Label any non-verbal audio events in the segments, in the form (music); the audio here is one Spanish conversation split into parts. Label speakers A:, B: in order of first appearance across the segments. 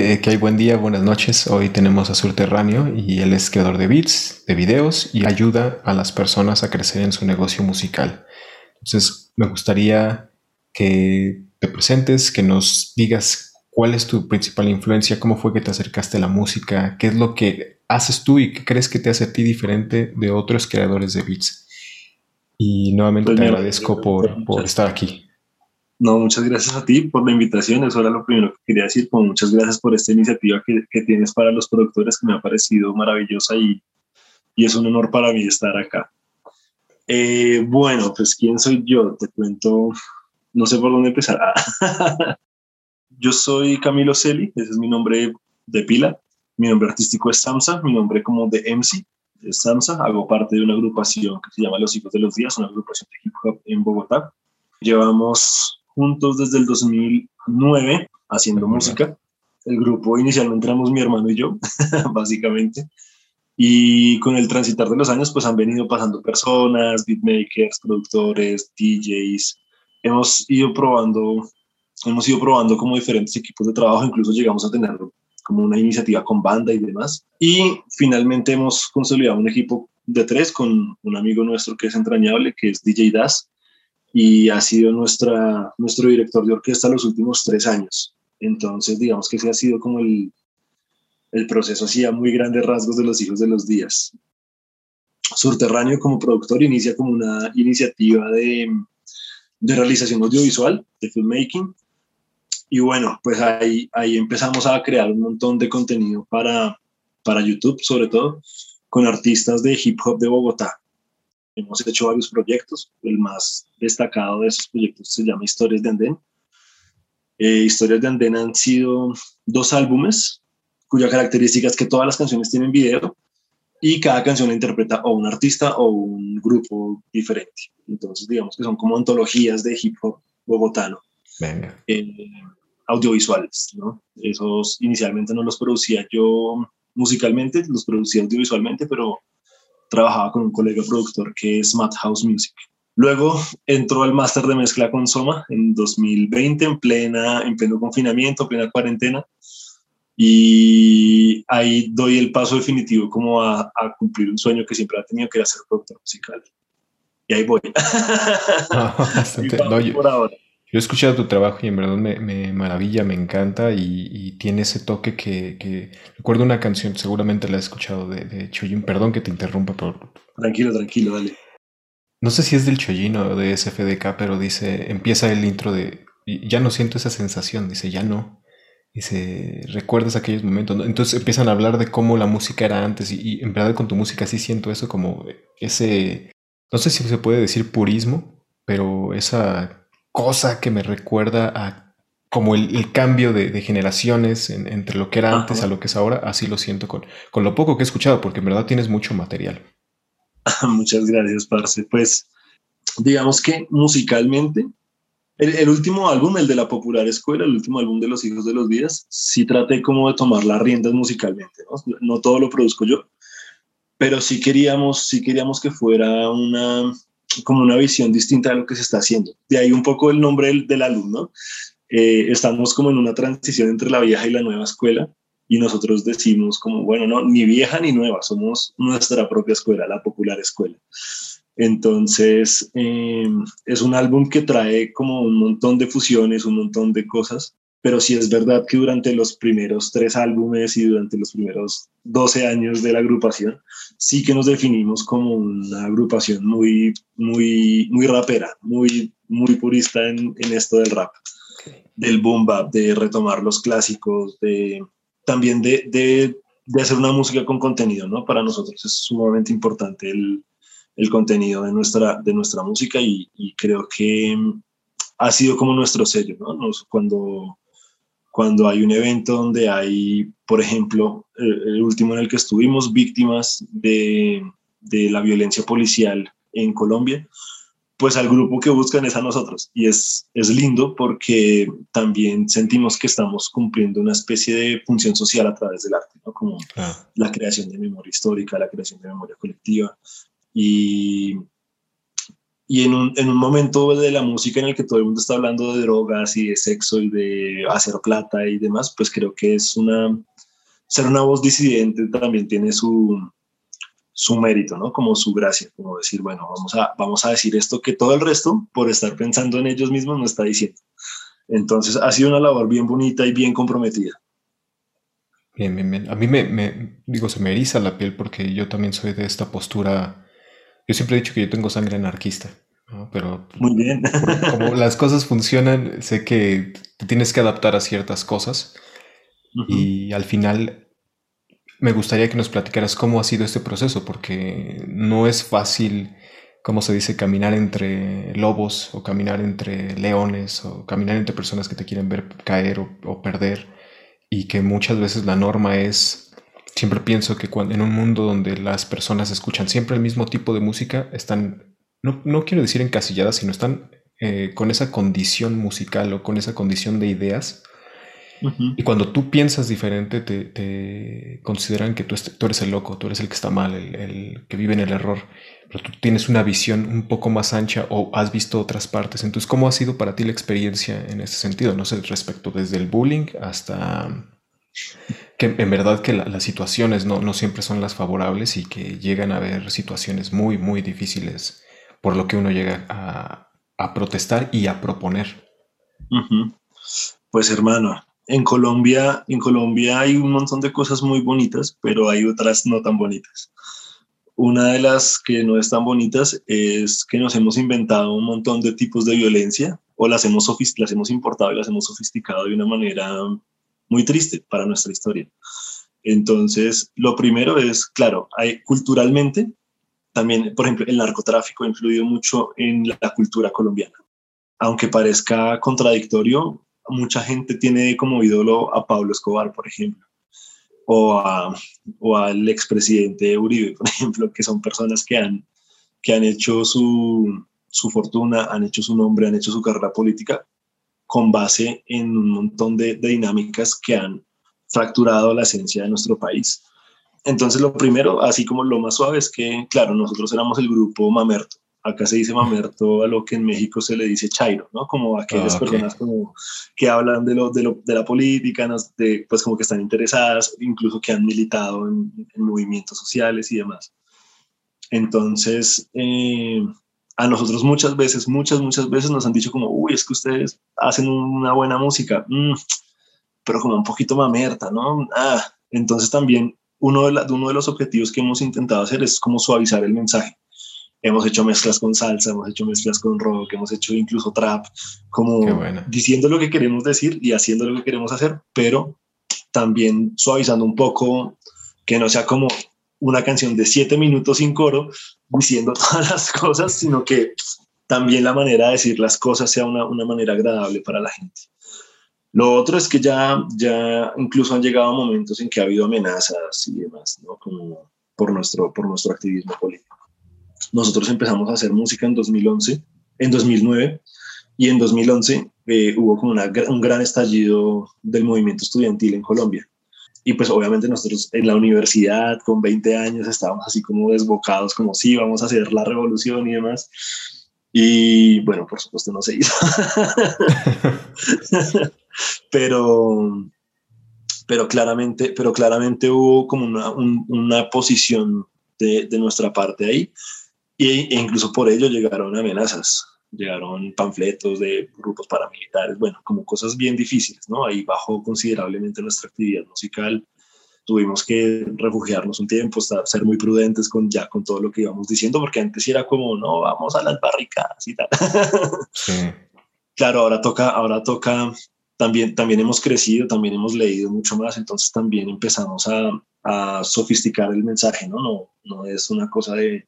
A: Eh, que hay buen día, buenas noches. Hoy tenemos a Surterráneo y él es creador de beats, de videos y ayuda a las personas a crecer en su negocio musical. Entonces, me gustaría que te presentes, que nos digas cuál es tu principal influencia, cómo fue que te acercaste a la música, qué es lo que haces tú y qué crees que te hace a ti diferente de otros creadores de beats. Y nuevamente pues te agradezco por, por estar aquí.
B: No, muchas gracias a ti por la invitación. Eso era lo primero que quería decir. Como muchas gracias por esta iniciativa que, que, tienes para los productores, que me ha parecido maravillosa y, y es un honor para mí estar acá. Eh, bueno, pues ¿quién soy yo? Te cuento, no sé por dónde empezar. (laughs) yo soy Camilo Celi, ese es mi nombre de pila. Mi nombre artístico es Samsa, mi nombre como de MC es Samsa. Hago parte de una agrupación que se llama Los Hijos de los Días, una agrupación de hip hop en Bogotá. Llevamos juntos desde el 2009 haciendo música. El grupo inicialmente éramos mi hermano y yo, (laughs) básicamente. Y con el transitar de los años, pues han venido pasando personas, beatmakers, productores, DJs. Hemos ido probando, hemos ido probando como diferentes equipos de trabajo, incluso llegamos a tener como una iniciativa con banda y demás. Y finalmente hemos consolidado un equipo de tres con un amigo nuestro que es entrañable, que es DJ Das, y ha sido nuestra, nuestro director de orquesta los últimos tres años. Entonces, digamos que ese ha sido como el, el proceso así a muy grandes rasgos de los hijos de los días. Subterráneo como productor inicia como una iniciativa de, de realización audiovisual, de filmmaking. Y bueno, pues ahí, ahí empezamos a crear un montón de contenido para, para YouTube, sobre todo, con artistas de hip hop de Bogotá. Hemos hecho varios proyectos. El más destacado de esos proyectos se llama Historias de Andén. Eh, Historias de Andén han sido dos álbumes cuya característica es que todas las canciones tienen video y cada canción la interpreta o un artista o un grupo diferente. Entonces, digamos que son como antologías de hip hop bogotano. Eh, audiovisuales, ¿no? Esos inicialmente no los producía yo musicalmente, los producía audiovisualmente, pero trabajaba con un colega productor que es House Music. Luego entró al máster de mezcla con Soma en 2020, en, plena, en pleno confinamiento, plena cuarentena. Y ahí doy el paso definitivo como a, cumplir un sueño que siempre ha tenido, que era ser productor musical. Y ahí voy. (laughs) (laughs)
A: por ahora. Yo he escuchado tu trabajo y en verdad me, maravilla, me encanta y, tiene ese toque que, Recuerdo una canción, seguramente la he escuchado de, de Chojin. Perdón que te interrumpa, pero...
B: Tranquilo, tranquilo, dale.
A: No sé si es del Chojin o de SFDK, pero dice, empieza el intro de... Ya no siento esa sensación, dice, ya no. Dice, recuerdas aquellos momentos. Entonces empiezan a hablar de cómo la música era antes y, y en verdad con tu música sí siento eso como ese... No sé si se puede decir purismo, pero esa cosa que me recuerda a como el, cambio de, generaciones entre lo que era antes a lo que es ahora, así lo siento con, con lo poco que he escuchado, porque en verdad tienes mucho material. (laughs)
B: Muchas gracias, Parce. Pues digamos que musicalmente, el, último álbum, el de la popular escuela, el último álbum de Los Hijos de los Días, sí traté como de tomar las riendas musicalmente, ¿no? no todo lo produzco yo, pero sí queríamos, sí queríamos que fuera una, como una visión distinta de lo que se está haciendo. De ahí un poco el nombre del, alumno. Eh, estamos como en una transición entre la vieja y la nueva escuela y nosotros decimos como, bueno, no, ni vieja ni nueva, somos nuestra propia escuela, la popular escuela. Entonces, eh, es un álbum que trae como un montón de fusiones, un montón de cosas pero sí es verdad que durante los primeros tres álbumes y durante los primeros 12 años de la agrupación, sí que nos definimos como una agrupación muy, muy, muy rapera, muy, muy purista en, en esto del rap, del boom bap, de retomar los clásicos, de también de, de, de, hacer una música con contenido, ¿no? Para nosotros es sumamente importante el, el contenido de nuestra, de nuestra música y, y, creo que ha sido como nuestro sello, ¿no? Nos, cuando cuando hay un evento donde hay, por ejemplo, el, último en el que estuvimos, víctimas de, de, la violencia policial en Colombia, pues al grupo que buscan es a nosotros. Y es, es lindo porque también sentimos que estamos cumpliendo una especie de función social a través del arte, ¿no? como la creación de memoria histórica, la creación de memoria colectiva. Y, y en un, en un, momento de la música en el que todo el mundo está hablando de drogas y de sexo y de hacer plata y demás, pues creo que es una, ser una voz disidente también tiene su, su mérito, ¿no? Como su gracia, como decir, bueno, vamos a, vamos a decir esto que todo el resto, por estar pensando en ellos mismos, no está diciendo. Entonces, ha sido una labor bien bonita y bien comprometida.
A: Bien, bien. A mí me, me, digo, se me eriza la piel porque yo también soy de esta postura yo siempre he dicho que yo tengo sangre anarquista, pero
B: Muy bien.
A: como (laughs) las cosas funcionan, sé que te tienes que adaptar a ciertas cosas. Y al final me gustaría que nos platicaras cómo ha sido este proceso, porque no es fácil, como se dice, caminar entre lobos o caminar entre leones o caminar entre personas que te quieren ver caer o, o perder y que muchas veces la norma es Siempre pienso que cuando, en un mundo donde las personas escuchan siempre el mismo tipo de música, están, no, no quiero decir encasilladas, sino están eh, con esa condición musical o con esa condición de ideas. Y cuando tú piensas diferente, te, consideran que tú, tú, eres el loco, tú eres el que está mal, el, el, que vive en el error. Pero tú tienes una visión un poco más ancha o has visto otras partes. Entonces, ¿cómo ha sido para ti la experiencia en ese sentido? No sé, respecto desde el bullying hasta que en verdad que las situaciones no, no, siempre son las favorables y que llegan a haber situaciones muy, muy difíciles por lo que uno llega a, a protestar y a proponer.
B: Pues hermano, en Colombia, en Colombia hay un montón de cosas muy bonitas, pero hay otras no tan bonitas. Una de las que no es tan bonitas es que nos hemos inventado un montón de tipos de violencia o las hemos, las hemos importado y las hemos sofisticado de una manera muy triste para nuestra historia. Entonces, lo primero es, claro, hay culturalmente, también, por ejemplo, el narcotráfico ha influido mucho en la cultura colombiana. Aunque parezca contradictorio, mucha gente tiene como ídolo a Pablo Escobar, por ejemplo, o, a, o al expresidente Uribe, (laughs) por ejemplo, que son personas que han, que han hecho su, su fortuna, han hecho su nombre, han hecho su carrera política con base en un montón de, dinámicas que han fracturado la esencia de nuestro país. Entonces, lo primero, así como lo más suave, es que, claro, nosotros éramos el grupo Mamerto. Acá se dice Mamerto a lo que en México se le dice Chairo, ¿no? Como aquellas ah, personas como que hablan de, lo, de, la política, de, pues como que están interesadas, incluso que han militado en, movimientos sociales y demás. Entonces, eh, a nosotros muchas veces, muchas, muchas veces nos han dicho como, uy, es que ustedes hacen una buena música, mm, pero como un poquito mamerta, ¿no? Ah, entonces también uno de, uno de los objetivos que hemos intentado hacer es como suavizar el mensaje. Hemos hecho mezclas con salsa, hemos hecho mezclas con rock, hemos hecho incluso trap, como diciendo lo que queremos decir y haciendo lo que queremos hacer, pero también suavizando un poco, que no sea como una canción de siete minutos sin coro diciendo (laughs) todas las cosas, sino que también la manera de decir las cosas sea una, una manera agradable para la gente. Lo otro es que ya, ya incluso han llegado momentos en que ha habido amenazas y demás, ¿no? Como por nuestro, por nuestro activismo político. Nosotros empezamos a hacer música en 2011, en 2009, y en 2011 eh, hubo como un gran estallido del movimiento estudiantil en Colombia. Y pues obviamente nosotros en la universidad con 20 años estábamos así como desbocados, como sí, vamos a hacer la revolución y demás. Y bueno, por supuesto no se hizo. (laughs) pero, pero, claramente, pero claramente hubo como una, una posición de, de, nuestra parte ahí. E incluso por ello llegaron amenazas llegaron panfletos de grupos paramilitares, bueno, como cosas bien difíciles, ¿no? Ahí bajó considerablemente nuestra actividad musical. Tuvimos que refugiarnos un tiempo, ser muy prudentes con ya con todo lo que íbamos diciendo, porque antes era como, no, vamos a las barricadas y tal. (laughs) claro, ahora toca, ahora toca, también, también hemos crecido, también hemos leído mucho más, entonces también empezamos a, a sofisticar el mensaje, ¿no? No, no es una cosa de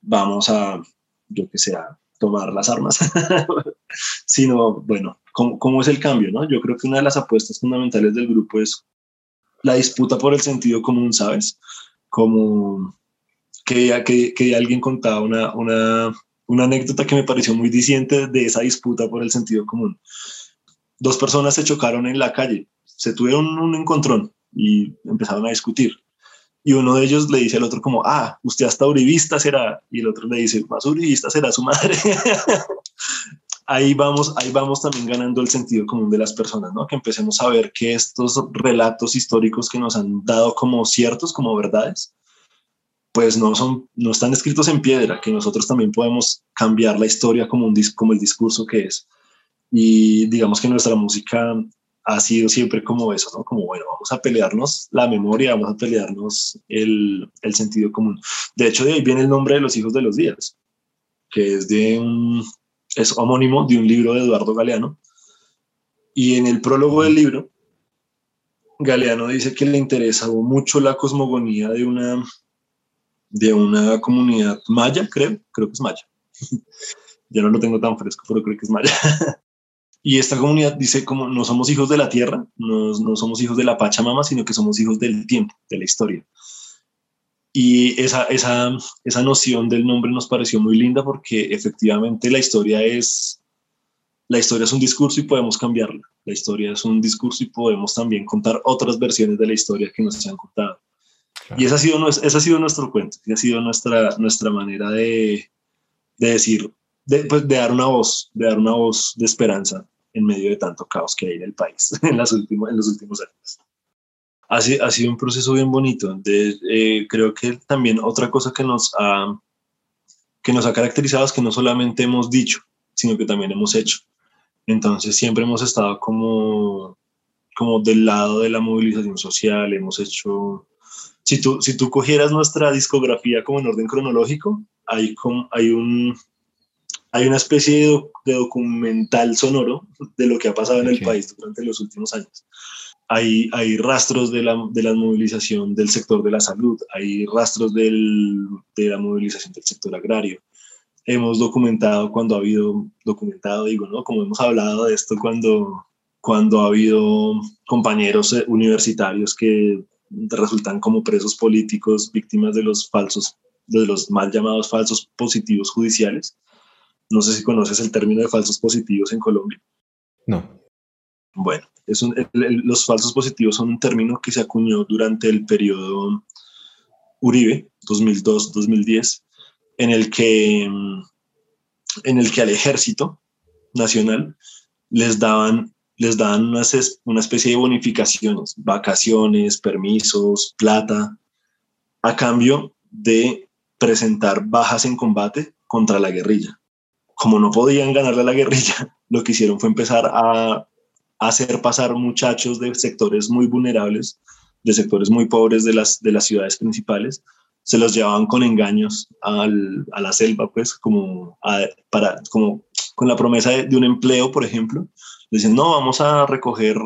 B: vamos a, yo que sea, tomar las armas, (laughs) sino, bueno, ¿cómo, es el cambio? ¿no? Yo creo que una de las apuestas fundamentales del grupo es la disputa por el sentido común, ¿sabes? Como que, que, que alguien contaba una, una, una anécdota que me pareció muy diciente de esa disputa por el sentido común. Dos personas se chocaron en la calle, se tuvieron un encontrón y empezaron a discutir. Y uno de ellos le dice al otro como, ah, usted hasta uribista será, y el otro le dice, más uribista será su madre. (laughs) ahí vamos, ahí vamos también ganando el sentido común de las personas, ¿no? Que empecemos a ver que estos relatos históricos que nos han dado como ciertos, como verdades, pues no son, no están escritos en piedra, que nosotros también podemos cambiar la historia como un como el discurso que es. Y digamos que nuestra música ha sido siempre como eso, ¿no? Como, bueno, vamos a pelearnos la memoria, vamos a pelearnos el, el sentido común. De hecho, de ahí viene el nombre de los hijos de los días, que es de un, es homónimo de un libro de Eduardo Galeano. Y en el prólogo del libro, Galeano dice que le interesaba mucho la cosmogonía de una, de una comunidad maya, creo, creo que es maya. (laughs) ya no lo tengo tan fresco, pero creo que es maya. (laughs) Y esta comunidad dice como no somos hijos de la tierra, no, no somos hijos de la Pachamama, sino que somos hijos del tiempo, de la historia. Y esa, esa, esa noción del nombre nos pareció muy linda porque efectivamente la historia es, la historia es un discurso y podemos cambiarla. La historia es un discurso y podemos también contar otras versiones de la historia que nos han contado. Y ese ha, sido, ese ha sido nuestro cuento, esa ha sido nuestra, nuestra manera de, de decir, de, pues, de dar una voz, de dar una voz de esperanza en medio de tanto caos que hay en el país (laughs) en, las últimos, en los últimos años. Ha, ha sido un proceso bien bonito. De, eh, creo que también otra cosa que nos, ha, que nos ha caracterizado es que no solamente hemos dicho, sino que también hemos hecho. Entonces siempre hemos estado como, como del lado de la movilización social, hemos hecho... Si tú, si tú cogieras nuestra discografía como en orden cronológico, hay, como, hay un, hay una especie de, documental sonoro de lo que ha pasado en el país durante los últimos años. Hay, hay rastros de la, de la, movilización del sector de la salud, hay rastros del, de la movilización del sector agrario. Hemos documentado cuando ha habido, documentado digo, ¿no? Como hemos hablado de esto cuando, cuando ha habido compañeros eh, universitarios que resultan como presos políticos, víctimas de los falsos, de los mal llamados falsos positivos judiciales no sé si conoces el término de falsos positivos en Colombia.
A: No.
B: Bueno, es los falsos positivos son un término que se acuñó durante el periodo Uribe, 2002-2010, en el que en el que al ejército nacional les daban les daban una, una especie de bonificaciones, vacaciones, permisos, plata, a cambio de presentar bajas en combate contra la guerrilla como no podían ganarle a la guerrilla, (laughs) lo que hicieron fue empezar a, hacer pasar muchachos de sectores muy vulnerables, de sectores muy pobres de las, de las ciudades principales, se los llevaban con engaños a la selva, pues, como, para, como con la promesa de, un empleo, por ejemplo. Dicen, no, vamos a recoger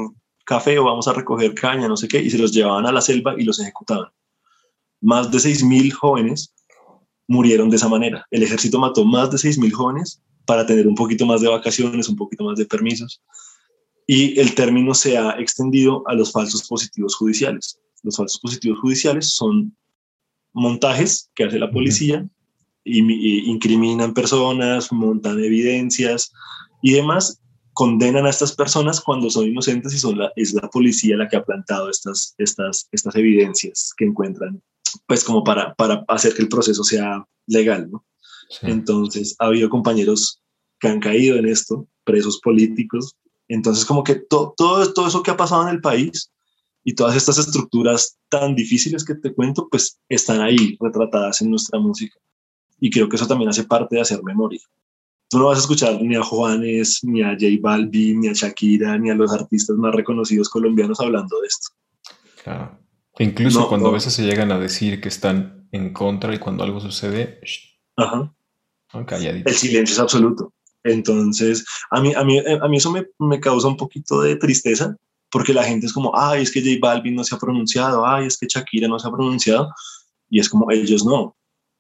B: café o vamos a recoger caña, no sé qué, y se los llevaban a la selva y los ejecutaban. Más de 6.000 jóvenes murieron de esa manera. El ejército mató más de 6.000 jóvenes para tener un poquito más de vacaciones, un poquito más de permisos. Y el término se ha extendido a los falsos positivos judiciales. Los falsos positivos judiciales son montajes que hace la policía, y, incriminan personas, montan evidencias y demás, condenan a estas personas cuando son inocentes y son la, es la policía la que ha plantado estas, estas, estas evidencias que encuentran pues como para, para hacer que el proceso sea legal, ¿no? Entonces, ha habido compañeros que han caído en esto, presos políticos. Entonces, como que todo, todo eso que ha pasado en el país y todas estas estructuras tan difíciles que te cuento, pues están ahí retratadas en nuestra música. Y creo que eso también hace parte de hacer memoria. Tú no vas a escuchar ni a Juanes, ni a J Balvin, ni a Shakira, ni a los artistas más reconocidos colombianos hablando de esto.
A: Claro. Incluso cuando a veces se llegan a decir que están en contra y cuando algo sucede,
B: Ajá. el silencio es absoluto. Entonces, a mí, a mí, a mí eso me, me, causa un poquito de tristeza porque la gente es como, ay, es que J Balvin no se ha pronunciado, ay, es que Shakira no se ha pronunciado. Y es como, ellos no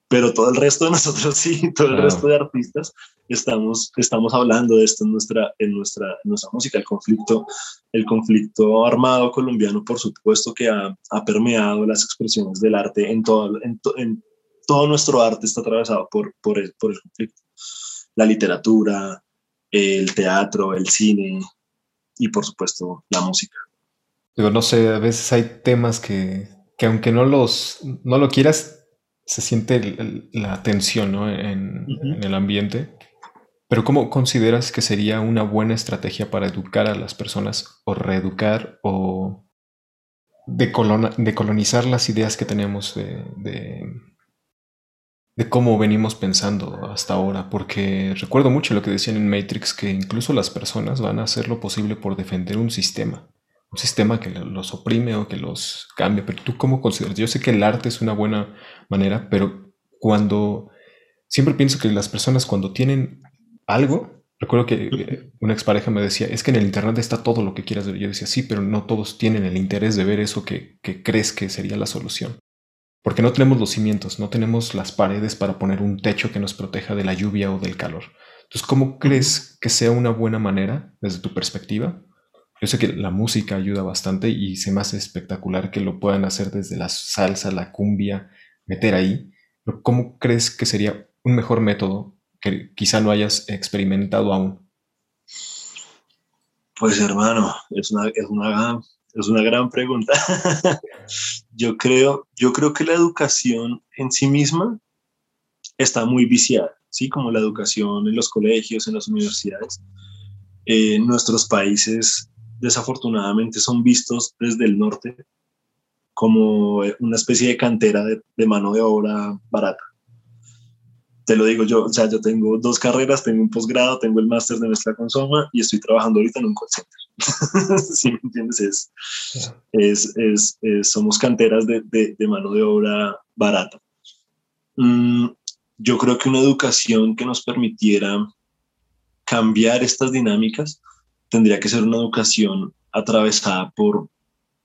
B: pero todo el resto de (laughs) nosotros sí, todo el resto de artistas estamos, estamos hablando de esto en nuestra, en nuestra, nuestra música, el conflicto, el conflicto armado colombiano, por supuesto que ha, ha permeado las expresiones del arte en todo, en, en, todo nuestro arte está atravesado por, por, el, por el conflicto. La literatura, el teatro, el cine y por supuesto la música.
A: Digo, no sé, a veces hay temas que que aunque no los no lo quieras, se siente la tensión ¿no? en, el ambiente. Pero ¿cómo consideras que sería una buena estrategia para educar a las personas o reeducar o decolonizar las ideas que tenemos de, de, cómo venimos pensando hasta ahora? Porque recuerdo mucho lo que decían en Matrix, que incluso las personas van a hacer lo posible por defender un sistema un sistema que los oprime o que los cambie, pero tú cómo consideras? Yo sé que el arte es una buena manera, pero cuando siempre pienso que las personas cuando tienen algo, recuerdo que una expareja me decía, es que en el internet está todo lo que quieras ver. Yo decía, sí, pero no todos tienen el interés de ver eso que, que crees que sería la solución. Porque no tenemos los cimientos, no tenemos las paredes para poner un techo que nos proteja de la lluvia o del calor. Entonces, ¿cómo crees que sea una buena manera, desde tu perspectiva, yo sé que la música ayuda bastante y se me hace espectacular que lo puedan hacer desde la salsa, la cumbia, meter ahí. Pero ¿cómo crees que sería un mejor método que quizá no hayas experimentado aún?
B: Pues hermano, es una, es una, es una gran pregunta. (laughs) yo, creo, yo creo que la educación en sí misma está muy viciada, ¿sí? Como la educación en los colegios, en las universidades. En nuestros países desafortunadamente son vistos desde el norte como una especie de cantera de, mano de obra barata. Te lo digo yo, o sea, yo tengo dos carreras, tengo un posgrado, tengo el máster de mezcla con Soma y estoy trabajando ahorita en un call center. (laughs) ¿Sí me entiendes? Es, es, somos canteras de, de, mano de obra barata. Mm, yo creo que una educación que nos permitiera cambiar estas dinámicas tendría que ser una educación atravesada por,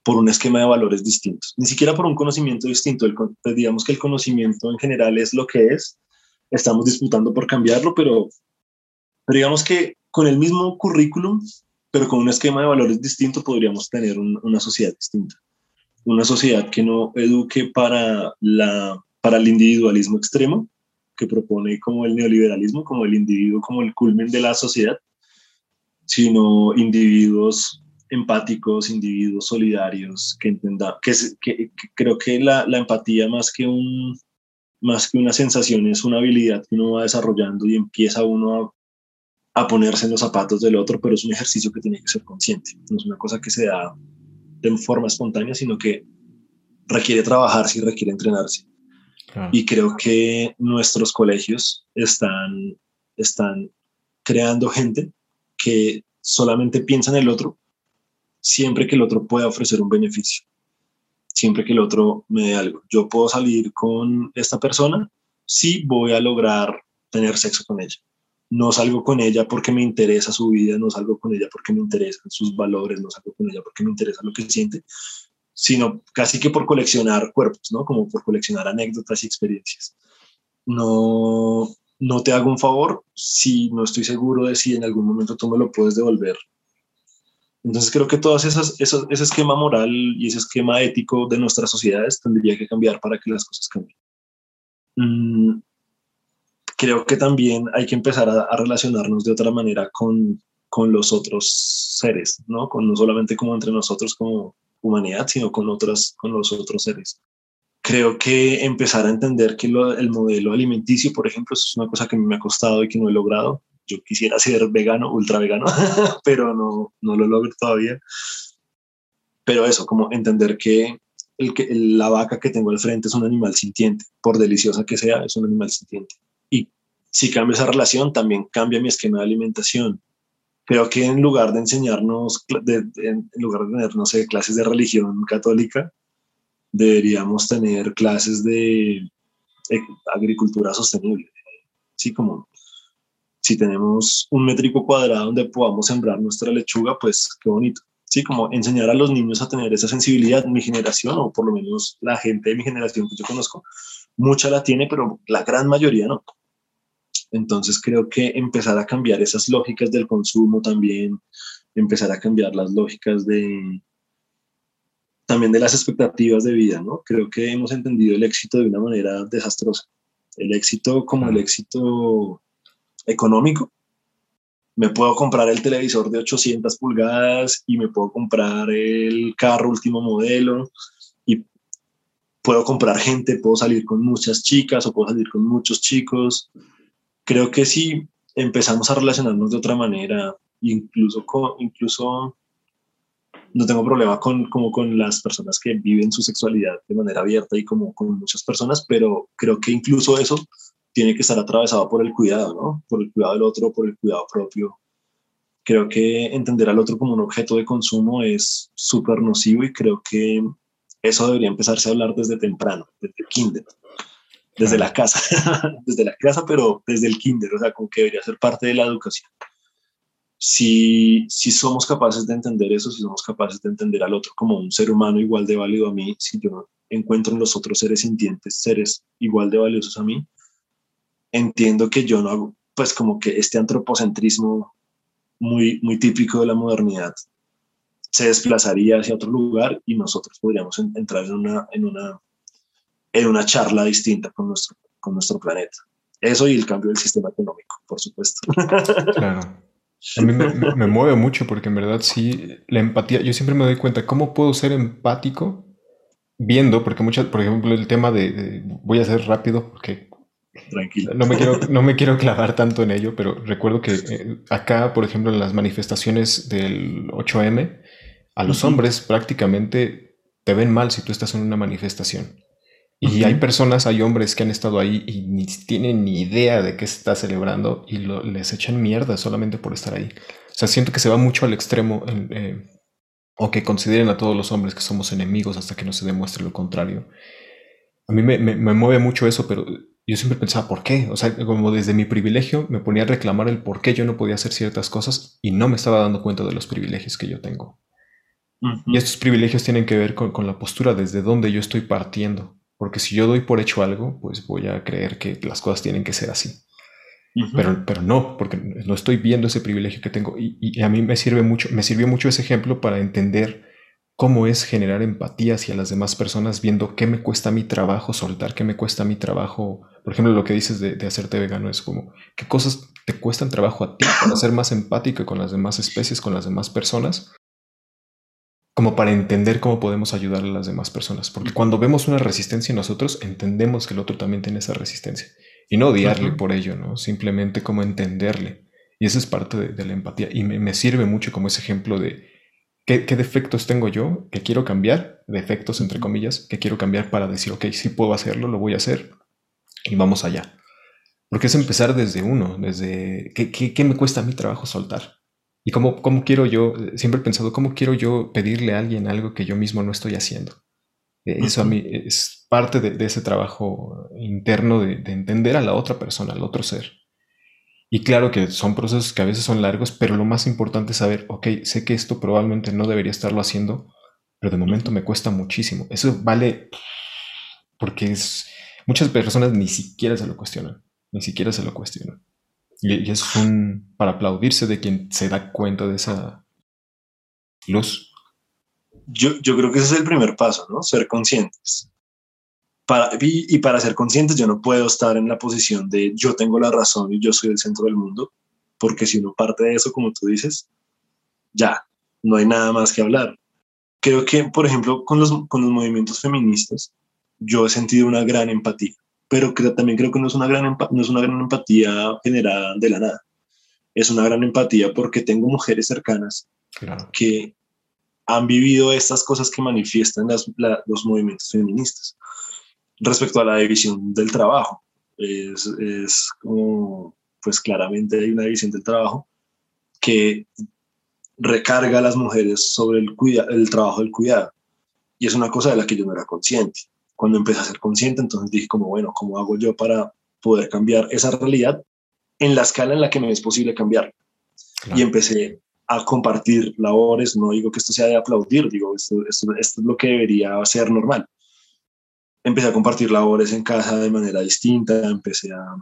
B: por un esquema de valores distintos, ni siquiera por un conocimiento distinto. El, pues, digamos que el conocimiento en general es lo que es, estamos disputando por cambiarlo, pero, digamos que con el mismo currículum, pero con un esquema de valores distinto, podríamos tener una sociedad distinta. Una sociedad que no eduque para, la, para el individualismo extremo, que propone como el neoliberalismo, como el individuo, como el culmen de la sociedad, sino individuos empáticos, individuos solidarios, que entenda, que, que, creo que la, la, empatía más que, un, más que una sensación es una habilidad que uno va desarrollando y empieza uno a, a, ponerse en los zapatos del otro, pero es un ejercicio que tiene que ser consciente, no es una cosa que se da de forma espontánea, sino que requiere trabajarse y requiere entrenarse. Y creo que nuestros colegios están, están creando gente que solamente piensa en el otro siempre que el otro pueda ofrecer un beneficio, siempre que el otro me dé algo. Yo puedo salir con esta persona si voy a lograr tener sexo con ella. No salgo con ella porque me interesa su vida, no salgo con ella porque me interesan sus valores, no salgo con ella porque me interesa lo que siente, sino casi que por coleccionar cuerpos, ¿no? Como por coleccionar anécdotas y experiencias. No, no te hago un favor si no estoy seguro de si en algún momento tú me lo puedes devolver. Entonces creo que todas esas, ese esquema moral y ese esquema ético de nuestras sociedades tendría que cambiar para que las cosas cambien. Mm, creo que también hay que empezar a, relacionarnos de otra manera con, con, los otros seres, ¿no? Con, no solamente como entre nosotros como humanidad, sino con, otras, con los otros seres creo que empezar a entender que el modelo alimenticio, por ejemplo, es una cosa que me ha costado y que no he logrado. Yo quisiera ser vegano, ultra vegano, (laughs) pero no, no lo logro todavía. Pero eso, como entender que, el, que la vaca que tengo al frente es un animal sintiente, por deliciosa que sea, es un animal sintiente. Y si cambia esa relación, también cambia mi esquema de alimentación. Creo que en lugar de enseñarnos, en lugar de tener, no sé, clases de religión católica, deberíamos tener clases de eh, agricultura sostenible. Sí, como si tenemos un métrico cuadrado donde podamos sembrar nuestra lechuga, pues qué bonito. Sí, como enseñar a los niños a tener esa sensibilidad. Mi generación, o por lo menos la gente de mi generación que yo conozco, mucha la tiene, pero la gran mayoría no. Entonces creo que empezar a cambiar esas lógicas del consumo también, empezar a cambiar las lógicas de, también de las expectativas de vida, ¿no? Creo que hemos entendido el éxito de una manera desastrosa. El éxito como el éxito económico. Me puedo comprar el televisor de 800 pulgadas y me puedo comprar el carro último modelo y puedo comprar gente, puedo salir con muchas chicas o puedo salir con muchos chicos. Creo que si empezamos a relacionarnos de otra manera, incluso, con, incluso no tengo problema con, como con las personas que viven su sexualidad de manera abierta y como con muchas personas, pero creo que incluso eso tiene que estar atravesado por el cuidado, ¿no? Por el cuidado del otro, por el cuidado propio. Creo que entender al otro como un objeto de consumo es súper nocivo y creo que eso debería empezarse a hablar desde temprano, desde el kinder, desde la casa, (laughs) desde la casa, pero desde el kinder, o sea, como que debería ser parte de la educación si, si somos capaces de entender eso, si somos capaces de entender al otro como un ser humano igual de válido a mí, si yo encuentro en los otros seres sintientes seres igual de valiosos a mí, entiendo que yo no hago, pues como que este antropocentrismo muy, muy típico de la modernidad se desplazaría hacia otro lugar y nosotros podríamos entrar en una, en una, en una charla distinta con nuestro, con nuestro planeta. Eso y el cambio del sistema económico, por supuesto. Claro.
A: A mí me, mueve mucho porque en verdad sí, la empatía, yo siempre me doy cuenta cómo puedo ser empático viendo, porque muchas, por ejemplo, el tema de, voy a ser rápido porque
B: Tranquilo.
A: No me, quiero, no me quiero clavar tanto en ello, pero recuerdo que eh, acá, por ejemplo, en las manifestaciones del 8M, a los hombres prácticamente te ven mal si tú estás en una manifestación. Y hay personas, hay hombres que han estado ahí y ni tienen ni idea de qué se está celebrando y les echan mierda solamente por estar ahí. O sea, siento que se va mucho al extremo eh, o que consideren a todos los hombres que somos enemigos hasta que no se demuestre lo contrario. A mí me, mueve mucho eso, pero yo siempre pensaba, ¿por qué? O sea, como desde mi privilegio me ponía a reclamar el por qué yo no podía hacer ciertas cosas y no me estaba dando cuenta de los privilegios que yo tengo. Y estos privilegios tienen que ver con, con la postura desde donde yo estoy partiendo. Porque si yo doy por hecho algo, pues voy a creer que las cosas tienen que ser así. pero, pero no, porque no estoy viendo ese privilegio que tengo. Y, a mí me sirve mucho, me sirvió mucho ese ejemplo para entender cómo es generar empatía hacia las demás personas, viendo qué me cuesta mi trabajo soltar, qué me cuesta mi trabajo. Por ejemplo, lo que dices de, de hacerte vegano es como, ¿qué cosas te cuestan trabajo a ti para ser más empático con las demás especies, con las demás personas? Como para entender cómo podemos ayudar a las demás personas. Porque cuando vemos una resistencia en nosotros, entendemos que el otro también tiene esa resistencia. Y no odiarle por ello, ¿no? Simplemente como entenderle. Y eso es parte de, la empatía. Y me, sirve mucho como ese ejemplo de qué, defectos tengo yo que quiero cambiar, defectos entre comillas, que quiero cambiar para decir, ok, sí puedo hacerlo, lo voy a hacer. Y vamos allá. Porque es empezar desde uno, desde qué, qué me cuesta a mi trabajo soltar. ¿Y cómo, cómo quiero yo, siempre he pensado, cómo quiero yo pedirle a alguien algo que yo mismo no estoy haciendo? Eh, eso a mí es parte de, ese trabajo interno de, entender a la otra persona, al otro ser. Y claro que son procesos que a veces son largos, pero lo más importante es saber, ok, sé que esto probablemente no debería estarlo haciendo, pero de momento me cuesta muchísimo. Eso vale porque es, muchas personas ni siquiera se lo cuestionan, ni siquiera se lo cuestionan. Y, es un para aplaudirse de quien se da cuenta de esa luz.
B: Yo, yo creo que ese es el primer paso, ¿no? Ser conscientes. Para, y, para ser conscientes yo no puedo estar en la posición de yo tengo la razón y yo soy el centro del mundo, porque si uno parte de eso, como tú dices, ya, no hay nada más que hablar. Creo que, por ejemplo, con los, con los movimientos feministas, yo he sentido una gran empatía pero también creo que no es, una gran no es una gran empatía generada de la nada. Es una gran empatía porque tengo mujeres cercanas que han vivido estas cosas que manifiestan los movimientos feministas respecto a la división del trabajo. Es, es como, pues claramente hay una división del trabajo que recarga a las mujeres sobre el, el trabajo del cuidado. Y es una cosa de la que yo no era consciente cuando empecé a ser consciente, entonces dije como, bueno, ¿cómo hago yo para poder cambiar esa realidad en la escala en la que me es posible cambiar? Y empecé a compartir labores, no digo que esto sea de aplaudir, digo, esto, esto, esto es lo que debería ser normal. Empecé a compartir labores en casa de manera distinta, empecé a,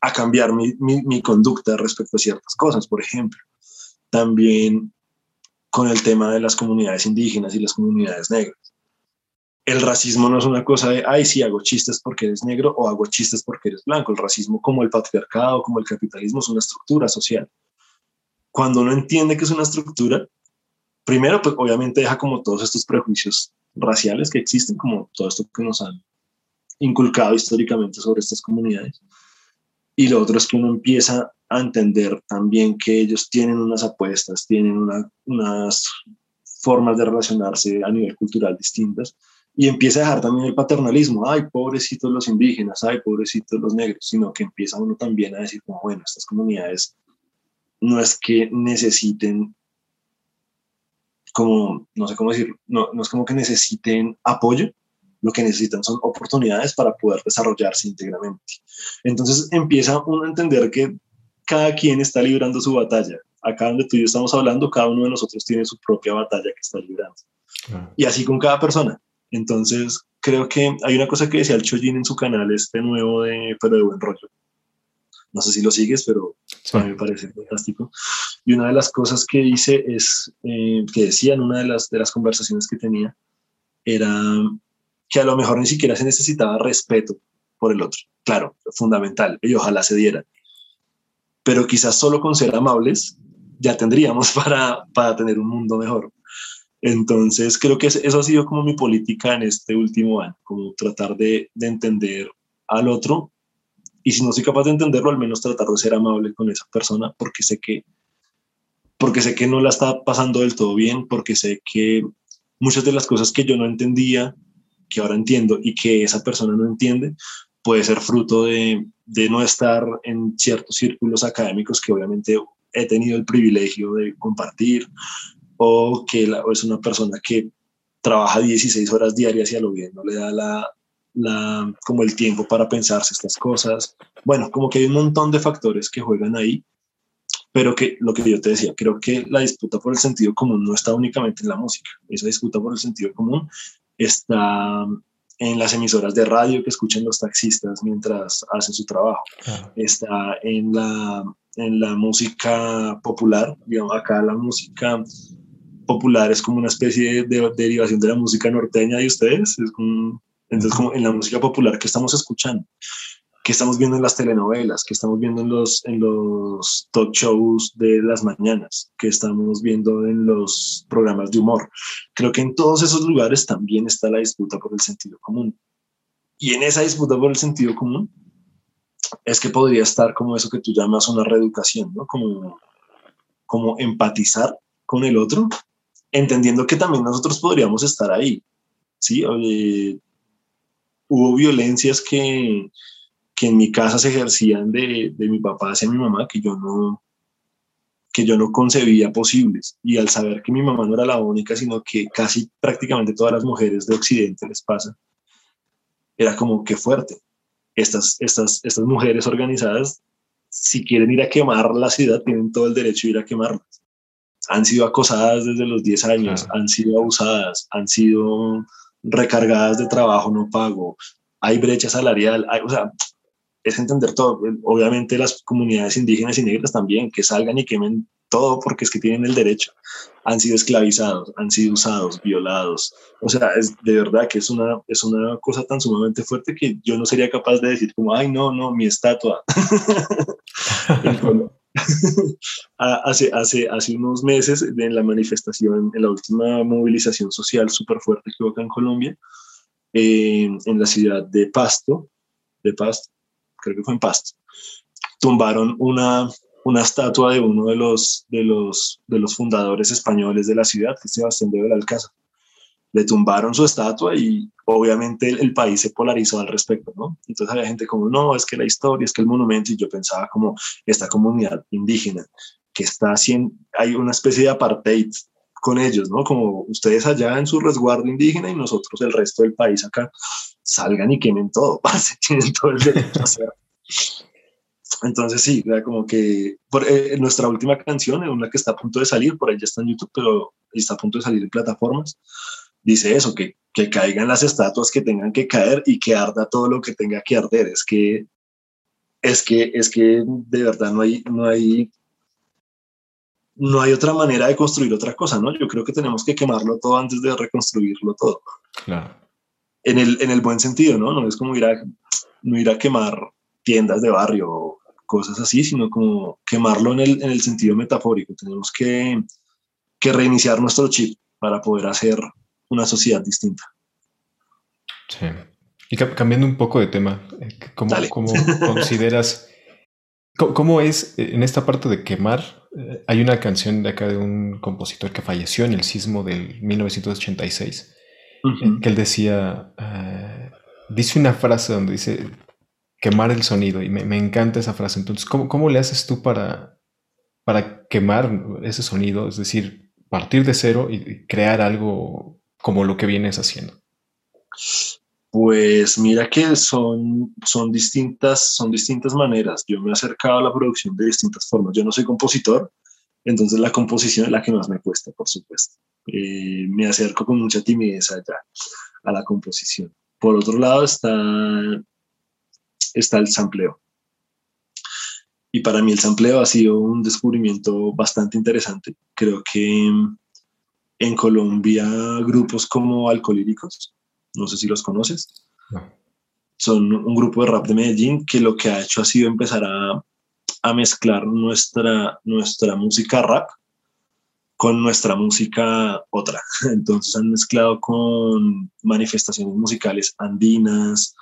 B: a cambiar mi, mi, mi conducta respecto a ciertas cosas, por ejemplo. También con el tema de las comunidades indígenas y las comunidades negras el racismo no es una cosa de, ay, sí, hago chistes porque eres negro o hago chistes porque eres blanco. El racismo, como el patriarcado, como el capitalismo, es una estructura social. Cuando uno entiende que es una estructura, primero, pues obviamente deja como todos estos prejuicios raciales que existen, como todo esto que nos han inculcado históricamente sobre estas comunidades. Y lo otro es que uno empieza a entender también que ellos tienen unas apuestas, tienen unas formas de relacionarse a nivel cultural distintas y empieza a dejar también el paternalismo, ay, pobrecitos los indígenas, ay, pobrecitos los negros, sino que empieza uno también a decir, como, bueno, estas comunidades no es que necesiten como, no sé cómo decir, no, no es como que necesiten apoyo, lo que necesitan son oportunidades para poder desarrollarse íntegramente. Entonces empieza uno a entender que cada quien está librando su batalla. Acá donde tú y yo estamos hablando, cada uno de nosotros tiene su propia batalla que está librando. Y así con cada persona. Entonces, creo que hay una cosa que decía el Chojin en su canal, este nuevo de, pero de buen rollo. No sé si lo sigues, pero a mí me parece fantástico. Y una de las cosas que dice es, eh, que decía en una de las, de las conversaciones que tenía, era que a lo mejor ni siquiera se necesitaba respeto por el otro. Claro, fundamental, y ojalá se diera. Pero quizás solo con ser amables ya tendríamos (laughs) para, para tener un mundo mejor. Entonces, creo que eso ha sido como mi política en este último año, como tratar de, de entender al otro. Y si no soy capaz de entenderlo, al menos tratar de ser amable con esa persona porque sé que porque sé que no la está pasando del todo bien, porque sé que muchas de las cosas que yo no entendía que ahora entiendo y que esa persona no entiende, puede ser fruto de no estar en ciertos círculos académicos que obviamente he tenido el privilegio de compartir, o que es una persona que trabaja 16 horas diarias y a lo bien no le da la, la, como el tiempo para pensarse estas cosas. Bueno, como que hay un montón de factores que juegan ahí, pero que lo que yo te decía, creo que la disputa por el sentido común no está únicamente en la música, esa disputa por el sentido común está en las emisoras de radio que escuchan los taxistas mientras hacen su trabajo. Está en la, en la música popular, digamos, acá la música popular es como una especie de, derivación de la música norteña de ustedes, es entonces como en la música popular que estamos escuchando que estamos viendo en las telenovelas, que estamos viendo en los, en los talk shows de las mañanas, que estamos viendo en los programas de humor. Creo que en todos esos lugares también está la disputa por el sentido común. Y en esa disputa por el sentido común es que podría estar como eso que tú llamas una reeducación, ¿no? Como, como empatizar con el otro, entendiendo que también nosotros podríamos estar ahí, ¿sí? Hubo violencias que, que en mi casa se ejercían de, de, mi papá hacia mi mamá que yo no que yo no concebía posibles. Y al saber que mi mamá no era la única sino que casi prácticamente todas las mujeres de occidente les pasa era como que fuerte. Estas estas estas mujeres organizadas si quieren ir a quemar la ciudad tienen todo el derecho de ir a quemarlas han sido acosadas desde los 10 años han sido abusadas han sido recargadas de trabajo no pago hay brecha salarial hay, o sea es entender todo. Obviamente las comunidades indígenas y negras también, que salgan y quemen todo porque es que tienen el derecho. Han sido esclavizados, han sido usados, violados. O sea, es de verdad que es una, es una cosa tan sumamente fuerte que yo no sería capaz de decir como, ay, no, no, mi estatua. (laughs) (laughs) hace, hace, hace unos meses, en la manifestación, en la última movilización social súper fuerte que hubo acá en Colombia, eh, en la ciudad de Pasto, de Pasto, creo que fue en Pasto, tumbaron una, una estatua de uno de los, de, los, de los fundadores españoles de la ciudad, que es Sebastián de Belalcázar. Le tumbaron su estatua y obviamente el, país se polarizó al respecto, ¿no? Entonces había gente como, no, es que la historia, es que el monumento, y yo pensaba como esta comunidad indígena que está haciendo, hay una especie de apartheid con ellos, ¿no? Como ustedes allá en su resguardo indígena y nosotros el resto del país acá salgan y quemen todo, (laughs) tienen todo el derecho a hacer. Entonces sí, como que por, eh, nuestra última canción, una que está a punto de salir, por ahí ya está en YouTube, pero está a punto de salir en plataformas, dice eso, que, que caigan las estatuas que tengan que caer y que arda todo lo que tenga que arder. Es que, es que, es que de verdad no hay, no hay, no hay otra manera de construir otra cosa, ¿no? Yo creo que tenemos que quemarlo todo antes de reconstruirlo todo. Claro en el, en el buen sentido, ¿no? No es como ir a, no ir a quemar tiendas de barrio o cosas así, sino como quemarlo en el, en el sentido metafórico. Tenemos que, que reiniciar nuestro chip para poder hacer una sociedad distinta.
A: Sí. Y cambiando un poco de tema, eh, ¿cómo, cómo (laughs) consideras, cómo, es en esta parte de quemar? Eh, hay una canción de acá de un compositor que falleció en el sismo del 1986, que él decía, eh, dice una frase donde dice, quemar el sonido, y me, encanta esa frase. Entonces, ¿cómo, ¿cómo, le haces tú para, para quemar ese sonido? Es decir, partir de cero y crear algo como lo que vienes haciendo.
B: Pues mira que son, son, distintas, son distintas maneras. Yo me he acercado a la producción de distintas formas. Yo no soy compositor, entonces la composición es la que más me cuesta, por supuesto. Eh, me acerco con mucha timidez allá a la composición. Por otro lado está, está el sampleo. Y para mí el sampleo ha sido un descubrimiento bastante interesante. Creo que en Colombia grupos como Alcolíricos no sé si los conoces. Son un grupo de rap de Medellín que lo que ha hecho ha sido empezar a, a mezclar nuestra, nuestra música rap con nuestra música otra. (laughs) Entonces han mezclado con manifestaciones musicales andinas,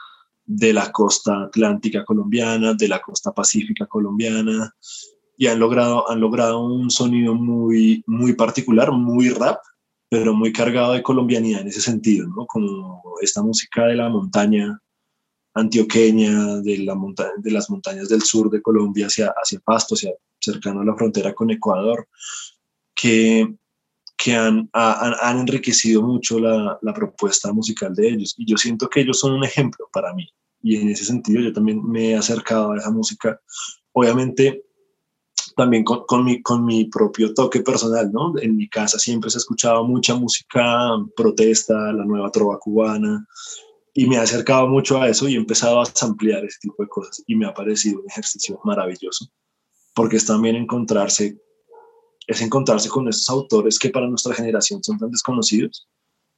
B: de la costa atlántica colombiana, de la costa pacífica colombiana, y han logrado, han logrado un sonido muy, muy particular, muy rap, pero muy cargado de colombianidad en ese sentido, ¿no? Como esta música de la montaña antioqueña, de, la de las montañas del sur de Colombia hacia, hacia Pasto, hacia, cercano a la frontera con Ecuador, que, que han, han, han enriquecido mucho la, la propuesta musical de ellos. Y yo siento que ellos son un ejemplo para mí. Y en ese sentido yo también me he acercado a esa música. Obviamente también con, con, mi, con mi propio toque personal, ¿no? En mi casa siempre se ha escuchado mucha música protesta, la nueva trova cubana, y me ha acercado mucho a eso y he empezado a ampliar ese tipo de cosas y me ha parecido un ejercicio maravilloso, porque es también encontrarse, es encontrarse con estos autores que para nuestra generación son tan desconocidos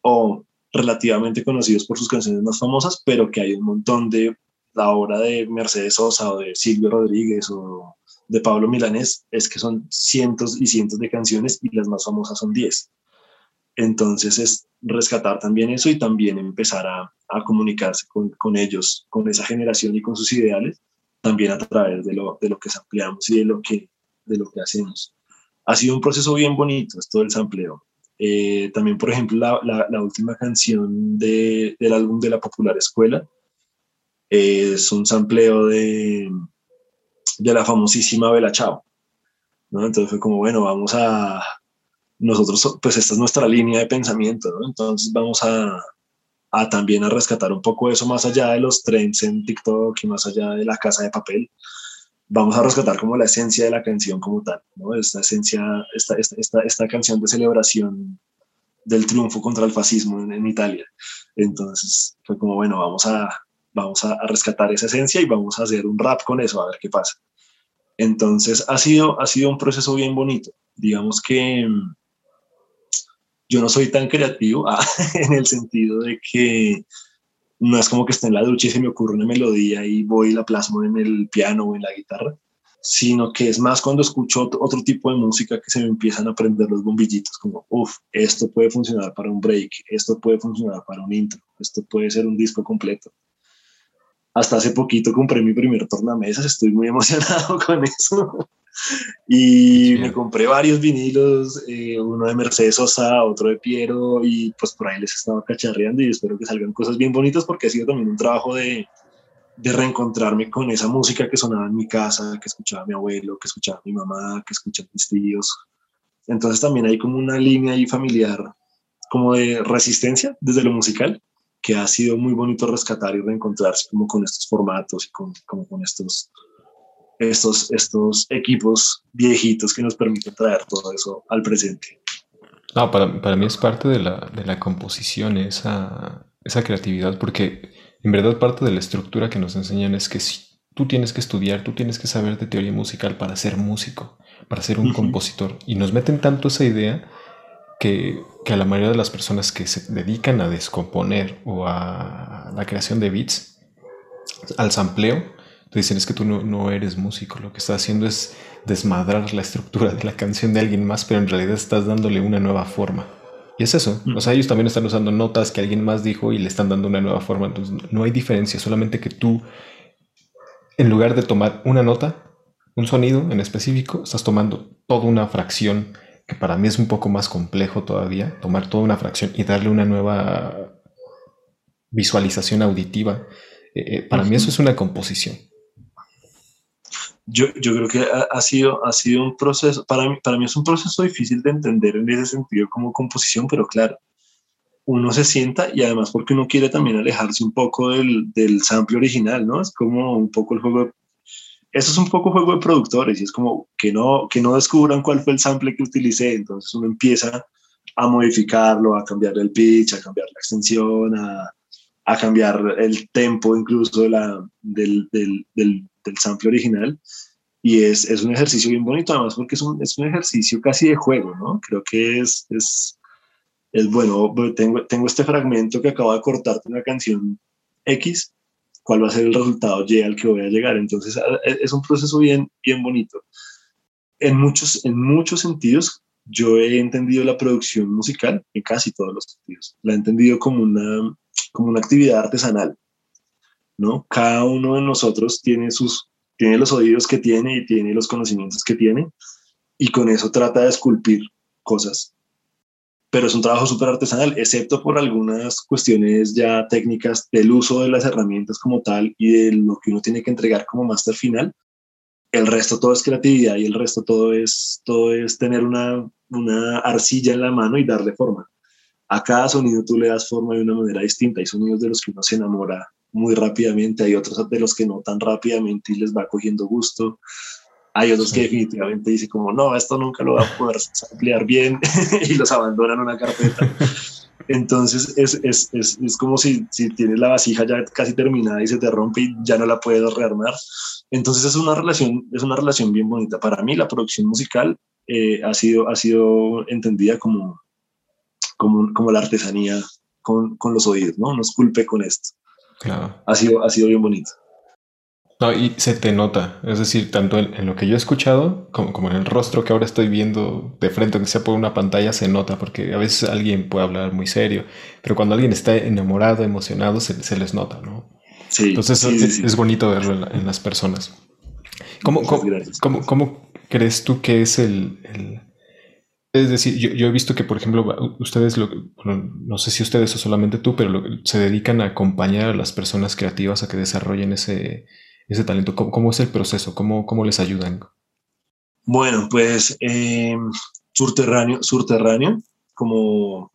B: o relativamente conocidos por sus canciones más famosas, pero que hay un montón de la obra de Mercedes Sosa o de Silvio Rodríguez o de Pablo Milanés es que son cientos y cientos de canciones y las más famosas son 10. Entonces es rescatar también eso y también empezar a, a comunicarse con, con, ellos, con esa generación y con sus ideales, también a través de lo, de lo que sampleamos y de lo que, de lo que hacemos. Ha sido un proceso bien bonito esto del sampleo. Eh, también, por ejemplo, la, la, última canción de, del álbum de la Popular Escuela es un sampleo de, de la famosísima Bella Chao. Entonces fue como, bueno, vamos a, nosotros, pues esta es nuestra línea de pensamiento, ¿no? Entonces vamos a, también a rescatar un poco eso más allá de los trends en TikTok y más allá de la casa de papel. Vamos a rescatar como la esencia de la canción como tal, ¿no? Esta esencia, esta, esta, esta, canción de celebración del triunfo contra el fascismo en, en, Italia. Entonces fue como, bueno, vamos a, vamos a, rescatar esa esencia y vamos a hacer un rap con eso, a ver qué pasa. Entonces ha sido, ha sido un proceso bien bonito. Digamos que mm, yo no soy tan creativo ah, (laughs) en el sentido de que no es como que esté en la ducha y se me ocurre una melodía y voy y la plasmo en el piano o en la guitarra, sino que es más cuando escucho otro tipo de música que se me empiezan a prender los bombillitos, como, uff, esto puede funcionar para un break, esto puede funcionar para un intro, esto puede ser un disco completo hasta hace poquito compré mi primer tornamesas, estoy muy (laughs) emocionado con eso. y me compré varios vinilos, eh, uno de Mercedes Sosa, otro de Piero, y pues por ahí les estaba cacharreando y espero que salgan cosas bien bonitas porque ha sido también un trabajo de, de reencontrarme con esa música que sonaba en mi casa, que escuchaba mi abuelo, que escuchaba mi mamá, que escuchaba mis tíos. Entonces también hay como una línea ahí familiar, como de resistencia desde lo musical, que ha sido muy bonito rescatar y reencontrarse como con estos formatos y con, como con estos, estos, estos equipos viejitos que nos permiten traer todo eso al presente.
A: No, para, para mí es parte de la, de la composición esa, esa creatividad, porque en verdad parte de la estructura que nos enseñan es que si tú tienes que estudiar, tú tienes que saber de teoría musical para ser músico, para ser un compositor. Y nos meten tanto esa idea que, que, a la mayoría de las personas que se dedican a descomponer o a la creación de beats, al sampleo, te dicen es que tú no, no, eres músico, lo que estás haciendo es desmadrar la estructura de la canción de alguien más, pero en realidad estás dándole una nueva forma. Y es eso. O sea, ellos también están usando notas que alguien más dijo y le están dando una nueva forma. Entonces, no hay diferencia, solamente que tú, en lugar de tomar una nota, un sonido en específico, estás tomando toda una fracción, que para mí es un poco más complejo todavía, tomar toda una fracción y darle una nueva visualización auditiva. Eh, eh, para mí eso es una composición.
B: Yo, yo creo que ha, sido, ha sido un proceso, para mí, para mí es un proceso difícil de entender en ese sentido como composición, pero claro, uno se sienta y además porque uno quiere también alejarse un poco del, del sample original, ¿no? Es como un poco el juego eso es un poco juego de productores y es como que no, que no descubran cuál fue el sample que utilicé, entonces uno empieza a modificarlo, a cambiar el pitch, a cambiar la extensión, a, a cambiar el tempo incluso de la, del, del, del, sample original. Y es, es, un ejercicio bien bonito, además porque es un, es un ejercicio casi de juego, ¿no? Creo que es, es, es bueno, tengo, tengo este fragmento que acabo de cortar de una canción X cuál va a ser el resultado Y al que voy a llegar. Entonces es un proceso bien, bien bonito. En muchos, en muchos sentidos, yo he entendido la producción musical, en casi todos los sentidos, la he entendido como una, como una actividad artesanal. ¿no? Cada uno de nosotros tiene, sus, tiene los oídos que tiene y tiene los conocimientos que tiene, y con eso trata de esculpir cosas pero es un trabajo súper artesanal, excepto por algunas cuestiones ya técnicas del uso de las herramientas como tal y de lo que uno tiene que entregar como máster final. El resto todo es creatividad y el resto todo es, todo es tener una, una arcilla en la mano y darle forma. A cada sonido tú le das forma de una manera distinta. Hay sonidos de los que uno se enamora muy rápidamente, hay otros de los que no tan rápidamente y les va cogiendo gusto. Hay otros que definitivamente dicen como, no, esto nunca lo va a poder ampliar bien (laughs) y los abandonan una carpeta. Entonces es, es, es, es, como si, si tienes la vasija ya casi terminada y se te rompe y ya no la puedes rearmar. Entonces es una relación, es una relación bien bonita. Para mí la producción musical eh, ha, sido, ha sido entendida como, como, como la artesanía con, con, los oídos, ¿no? No es culpe con esto. Claro. Ha sido, ha sido bien bonito.
A: No, y se te nota, es decir, tanto en, lo que yo he escuchado como, como, en el rostro que ahora estoy viendo de frente, aunque sea por una pantalla, se nota, porque a veces alguien puede hablar muy serio, pero cuando alguien está enamorado, emocionado, se, se les nota, ¿no? Sí. Entonces es, bonito verlo en, las personas. ¿Cómo, cómo, cómo, crees tú que es el... el... es decir, yo, yo, he visto que, por ejemplo, ustedes, lo, no sé si ustedes o solamente tú, pero se dedican a acompañar a las personas creativas a que desarrollen ese ese talento? ¿Cómo, es el proceso? ¿Cómo, ¿Cómo, les ayudan?
B: Bueno, pues eh, subterráneo, subterráneo como,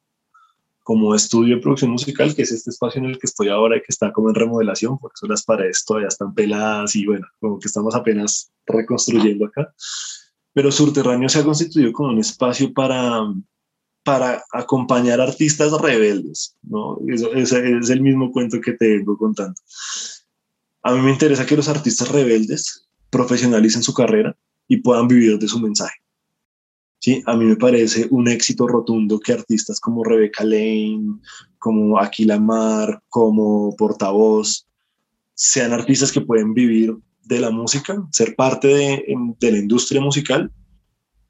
B: como estudio de producción musical, que es este espacio en el que estoy ahora y que está como en remodelación, por eso las paredes todavía están peladas y bueno, como que estamos apenas reconstruyendo acá. Pero Subterráneo se ha constituido como un espacio para, para acompañar artistas rebeldes, ¿no? Ese es el mismo cuento que te vengo contando. A mí me interesa que los artistas rebeldes profesionalicen su carrera y puedan vivir de su mensaje. Sí, a mí me parece un éxito rotundo que artistas como Rebecca Lane, como Aquila Mar, como Portavoz, sean artistas que pueden vivir de la música, ser parte de, de la industria musical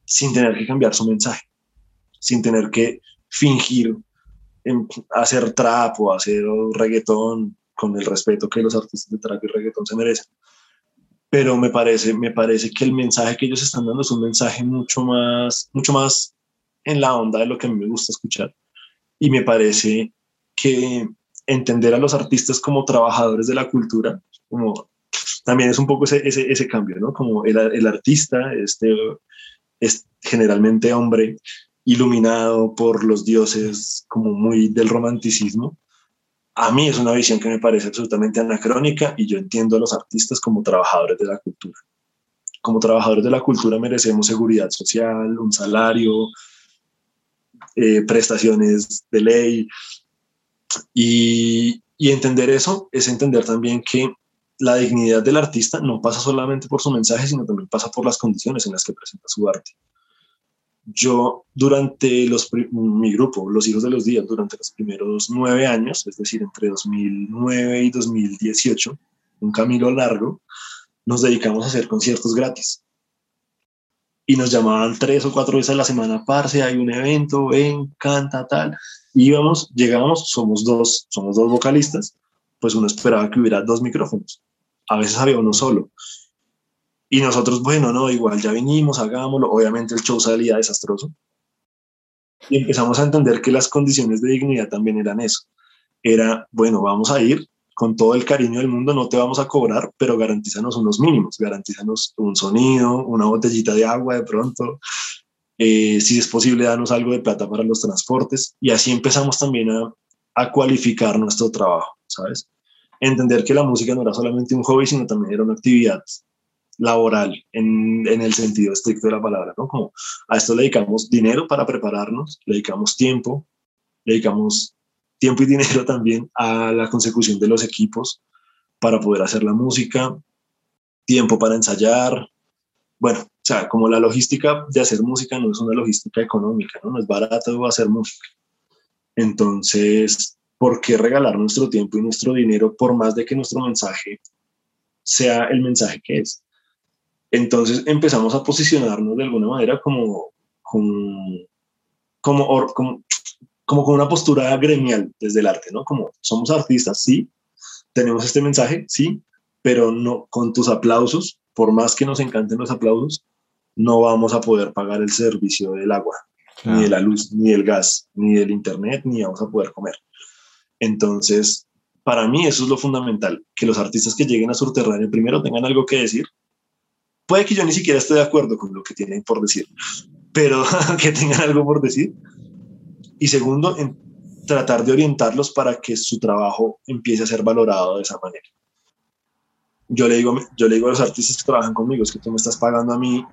B: sin tener que cambiar su mensaje, sin tener que fingir hacer trap o hacer reggaetón con el respeto que los artistas de trap y reggaetón se merecen. Pero me parece, me parece que el mensaje que ellos están dando es un mensaje mucho más, mucho más en la onda de lo que a mí me gusta escuchar. Y me parece que entender a los artistas como trabajadores de la cultura, como también es un poco ese, ese, ese cambio, ¿no? Como el, el, artista este, es generalmente hombre iluminado por los dioses, como muy del romanticismo, a mí es una visión que me parece absolutamente anacrónica y yo entiendo a los artistas como trabajadores de la cultura. Como trabajadores de la cultura merecemos seguridad social, un salario, eh, prestaciones de ley. Y, y entender eso es entender también que la dignidad del artista no pasa solamente por su mensaje, sino también pasa por las condiciones en las que presenta su arte yo durante los, mi grupo, Los Hijos de los Días, durante los primeros nueve años, es decir, entre 2009 y 2018, un camino largo, nos dedicamos a hacer conciertos gratis. y nos llamaban tres o cuatro veces a la semana, parce, hay un evento, ven, canta, tal. Y íbamos, llegábamos, somos dos, somos dos vocalistas, pues uno esperaba que hubiera dos micrófonos. A veces había uno solo. Y nosotros, bueno, no, igual ya vinimos, hagámoslo. Obviamente el show salía desastroso. Y empezamos a entender que las condiciones de dignidad también eran eso. Era, bueno, vamos a ir con todo el cariño del mundo, no te vamos a cobrar, pero garantízanos unos mínimos, garantízanos un sonido, una botellita de agua de pronto, eh, si es posible, danos algo de plata para los transportes. Y así empezamos también a, a cualificar nuestro trabajo, ¿sabes? Entender que la música no era solamente un hobby, sino también era una actividad laboral en, en, el sentido estricto de la palabra, ¿no? Como a esto le dedicamos dinero para prepararnos, le dedicamos tiempo, le dedicamos tiempo y dinero (laughs) también a la consecución de los equipos para poder hacer la música, tiempo para ensayar. Bueno, o sea, como la logística de hacer música no es una logística económica, ¿no? No es barato hacer música. Entonces, ¿por qué regalar nuestro tiempo y nuestro dinero por más de que nuestro mensaje sea el mensaje que es? Entonces empezamos a posicionarnos de alguna manera como, como, como, como, como con una postura gremial desde el arte, ¿no? Como somos artistas, sí, tenemos este mensaje, sí, pero no con tus aplausos, por más que nos encanten los aplausos, no vamos a poder pagar el servicio del agua, ni de la luz, ni del gas, ni del internet, ni vamos a poder comer. Entonces, para mí eso es lo fundamental, que los artistas que lleguen a Subterráneo primero tengan algo que decir. Puede que yo ni siquiera esté de acuerdo con lo que tienen por decir, pero (laughs) que tengan algo por decir y segundo, en tratar de orientarlos para que su trabajo empiece a ser valorado de esa manera. Yo le digo, yo le digo a los artistas que trabajan conmigo, es que tú me estás pagando a mí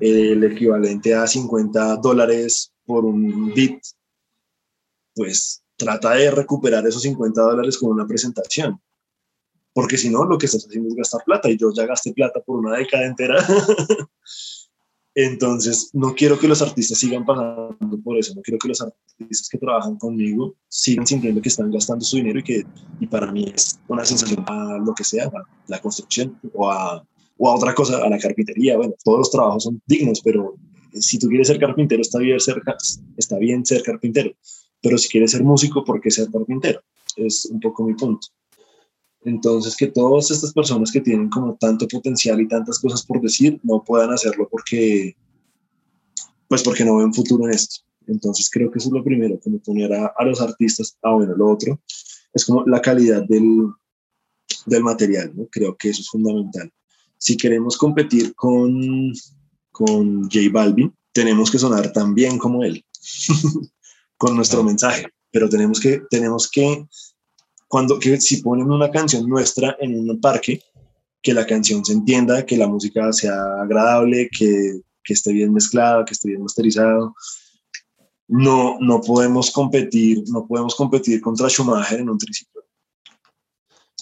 B: el equivalente a 50 dólares por un beat, pues trata de recuperar esos 50 dólares con una presentación. Porque si no, lo que estás haciendo es gastar plata y yo ya gasté plata por una década entera. (laughs) Entonces, no quiero que los artistas sigan pasando por eso, no quiero que los artistas que trabajan conmigo sigan sintiendo que están gastando su dinero y que y para mí es una sensación a lo que sea, a la construcción o a, o a otra cosa, a la carpintería. Bueno, todos los trabajos son dignos, pero si tú quieres ser carpintero, está bien ser, está bien ser carpintero, pero si quieres ser músico, ¿por qué ser carpintero? Es un poco mi punto. Entonces, que todas estas personas que tienen como tanto potencial y tantas cosas por decir no puedan hacerlo porque, pues porque no ven futuro en esto. Entonces, creo que eso es lo primero, como poner a, los artistas, ah, bueno, lo otro es como la calidad del, del material, ¿no? Creo que eso es fundamental. Si queremos competir con, con J Balvin, tenemos que sonar tan bien como él, (laughs) con nuestro mensaje, pero tenemos que, tenemos que cuando que si ponen una canción nuestra en un parque, que la canción se entienda, que la música sea agradable, que, que esté bien mezclada, que esté bien masterizado. No, no podemos competir, no podemos competir contra Schumacher en un triciclo.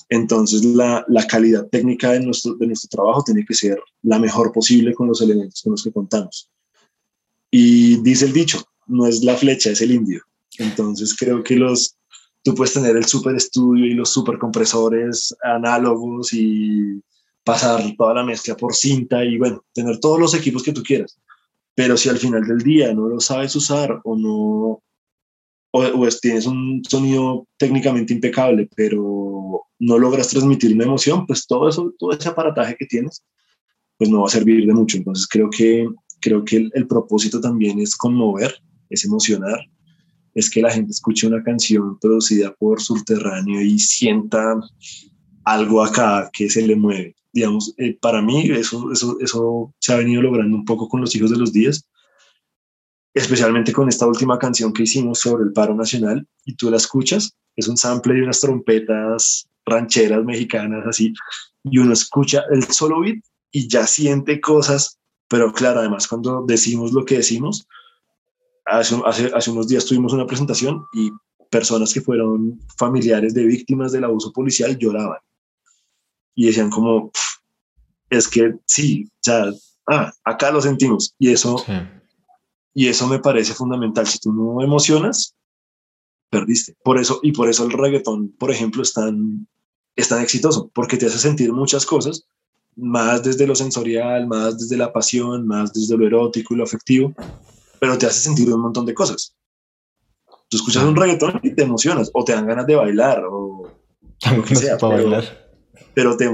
B: Entonces la, la, calidad técnica de nuestro, de nuestro trabajo tiene que ser la mejor posible con los elementos con los que contamos. Y dice el dicho, no es la flecha, es el indio. Entonces creo que los, tú puedes tener el super estudio y los super compresores análogos y pasar toda la mezcla por cinta y bueno, tener todos los equipos que tú quieras. Pero si al final del día no lo sabes usar o no, o, tienes un sonido técnicamente impecable, pero no logras transmitir una emoción, pues todo eso, todo ese aparataje que tienes, pues no va a servir de mucho. Entonces creo que, creo que el propósito también es conmover, es emocionar es que la gente escuche una canción producida por Subterráneo y sienta algo acá que se le mueve. Digamos, eh, para mí eso, eso, eso se ha venido logrando un poco con los hijos de los días, especialmente con esta última canción que hicimos sobre el paro nacional y tú la escuchas, es un sample de unas trompetas rancheras mexicanas así, y uno escucha el solo beat y ya siente cosas, pero claro, además cuando decimos lo que decimos, hace, hace, unos días tuvimos una presentación y personas que fueron familiares de víctimas del abuso policial lloraban y decían como, es que sí, o sea, ah, acá lo sentimos y eso, y eso me parece fundamental. Si tú no emocionas, perdiste. Por eso, y por eso el reggaetón, por ejemplo, es tan, es tan exitoso, porque te hace sentir muchas cosas, más desde lo sensorial, más desde la pasión, más desde lo erótico y lo afectivo, pero te hace sentir un montón de cosas. Tú escuchas un reggaetón y te emocionas, o te dan ganas de bailar, o lo que sea, pero, bailar. pero te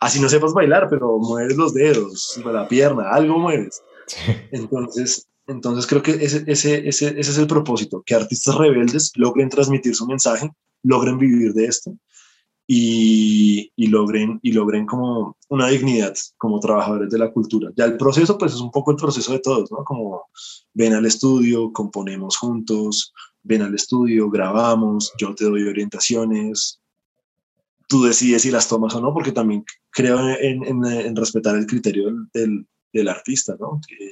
B: así no sepas bailar, pero mueves los dedos, la pierna, algo mueves. Entonces, entonces creo que ese, ese, ese, ese es el propósito, que artistas rebeldes logren transmitir su mensaje, logren vivir de esto y, y, logren, y logren como una dignidad como trabajadores de la cultura. Ya el proceso, pues es un poco el proceso de todos, ¿no? Como ven al estudio, componemos juntos, ven al estudio, grabamos, yo te doy orientaciones, tú decides si las tomas o no, porque también creo en, en, en respetar el criterio del, del, artista, ¿no? Que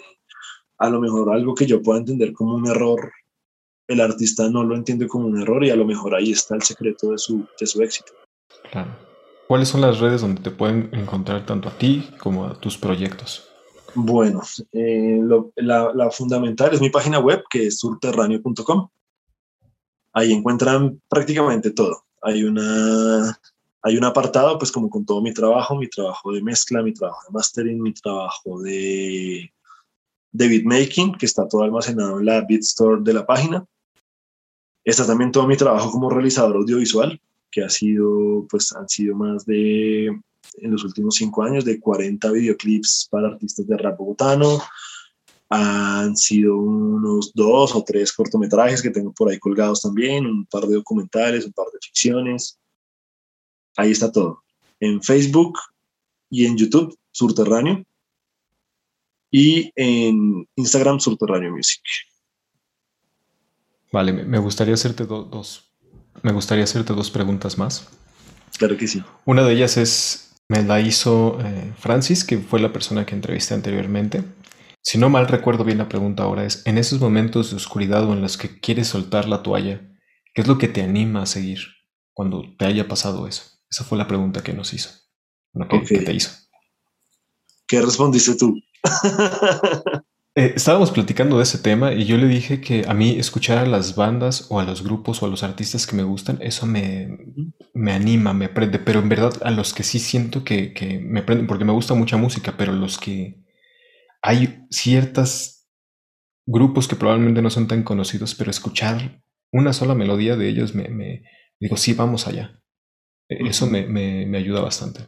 B: a lo mejor algo que yo pueda entender como un error, el artista no lo entiende como un error y a lo mejor ahí está el secreto de su, de su éxito.
A: Claro. ¿Cuáles son las redes donde te pueden encontrar tanto a ti como a tus proyectos?
B: Bueno, eh, la, la, fundamental es mi página web que es surterráneo.com. Ahí encuentran prácticamente todo. Hay una hay un apartado, pues como con todo mi trabajo, mi trabajo de mezcla, mi trabajo de mastering, mi trabajo de, de beatmaking, que está todo almacenado en la BitStore de la página. Está también todo mi trabajo como realizador audiovisual, que ha sido, pues han sido más de, en los últimos cinco años, de 40 videoclips para artistas de rap bogotano. Han sido unos dos o tres cortometrajes que tengo por ahí colgados también, un par de documentales, un par de ficciones. Ahí está todo. En Facebook y en YouTube, Surterráneo. Y en Instagram, Surterráneo Music.
A: Vale, me gustaría hacerte dos, me gustaría hacerte dos preguntas más.
B: Claro que sí.
A: Una de ellas es, me la hizo eh, Francis, que fue la persona que entrevisté anteriormente. Si no mal recuerdo bien la pregunta ahora es, en esos momentos de oscuridad o en los que quieres soltar la toalla, ¿qué es lo que te anima a seguir cuando te haya pasado eso? Esa fue la pregunta que nos hizo. que, te hizo.
B: ¿Qué respondiste tú? (laughs)
A: Eh, estábamos platicando de ese tema y yo le dije que a mí escuchar a las bandas o a los grupos o a los artistas que me gustan, eso me, me anima, me prende, pero en verdad a los que sí siento que, que me prenden, porque me gusta mucha música, pero los que hay ciertos grupos que probablemente no son tan conocidos, pero escuchar una sola melodía de ellos me, me digo, sí, vamos allá. E-, eso me, me, ayuda bastante,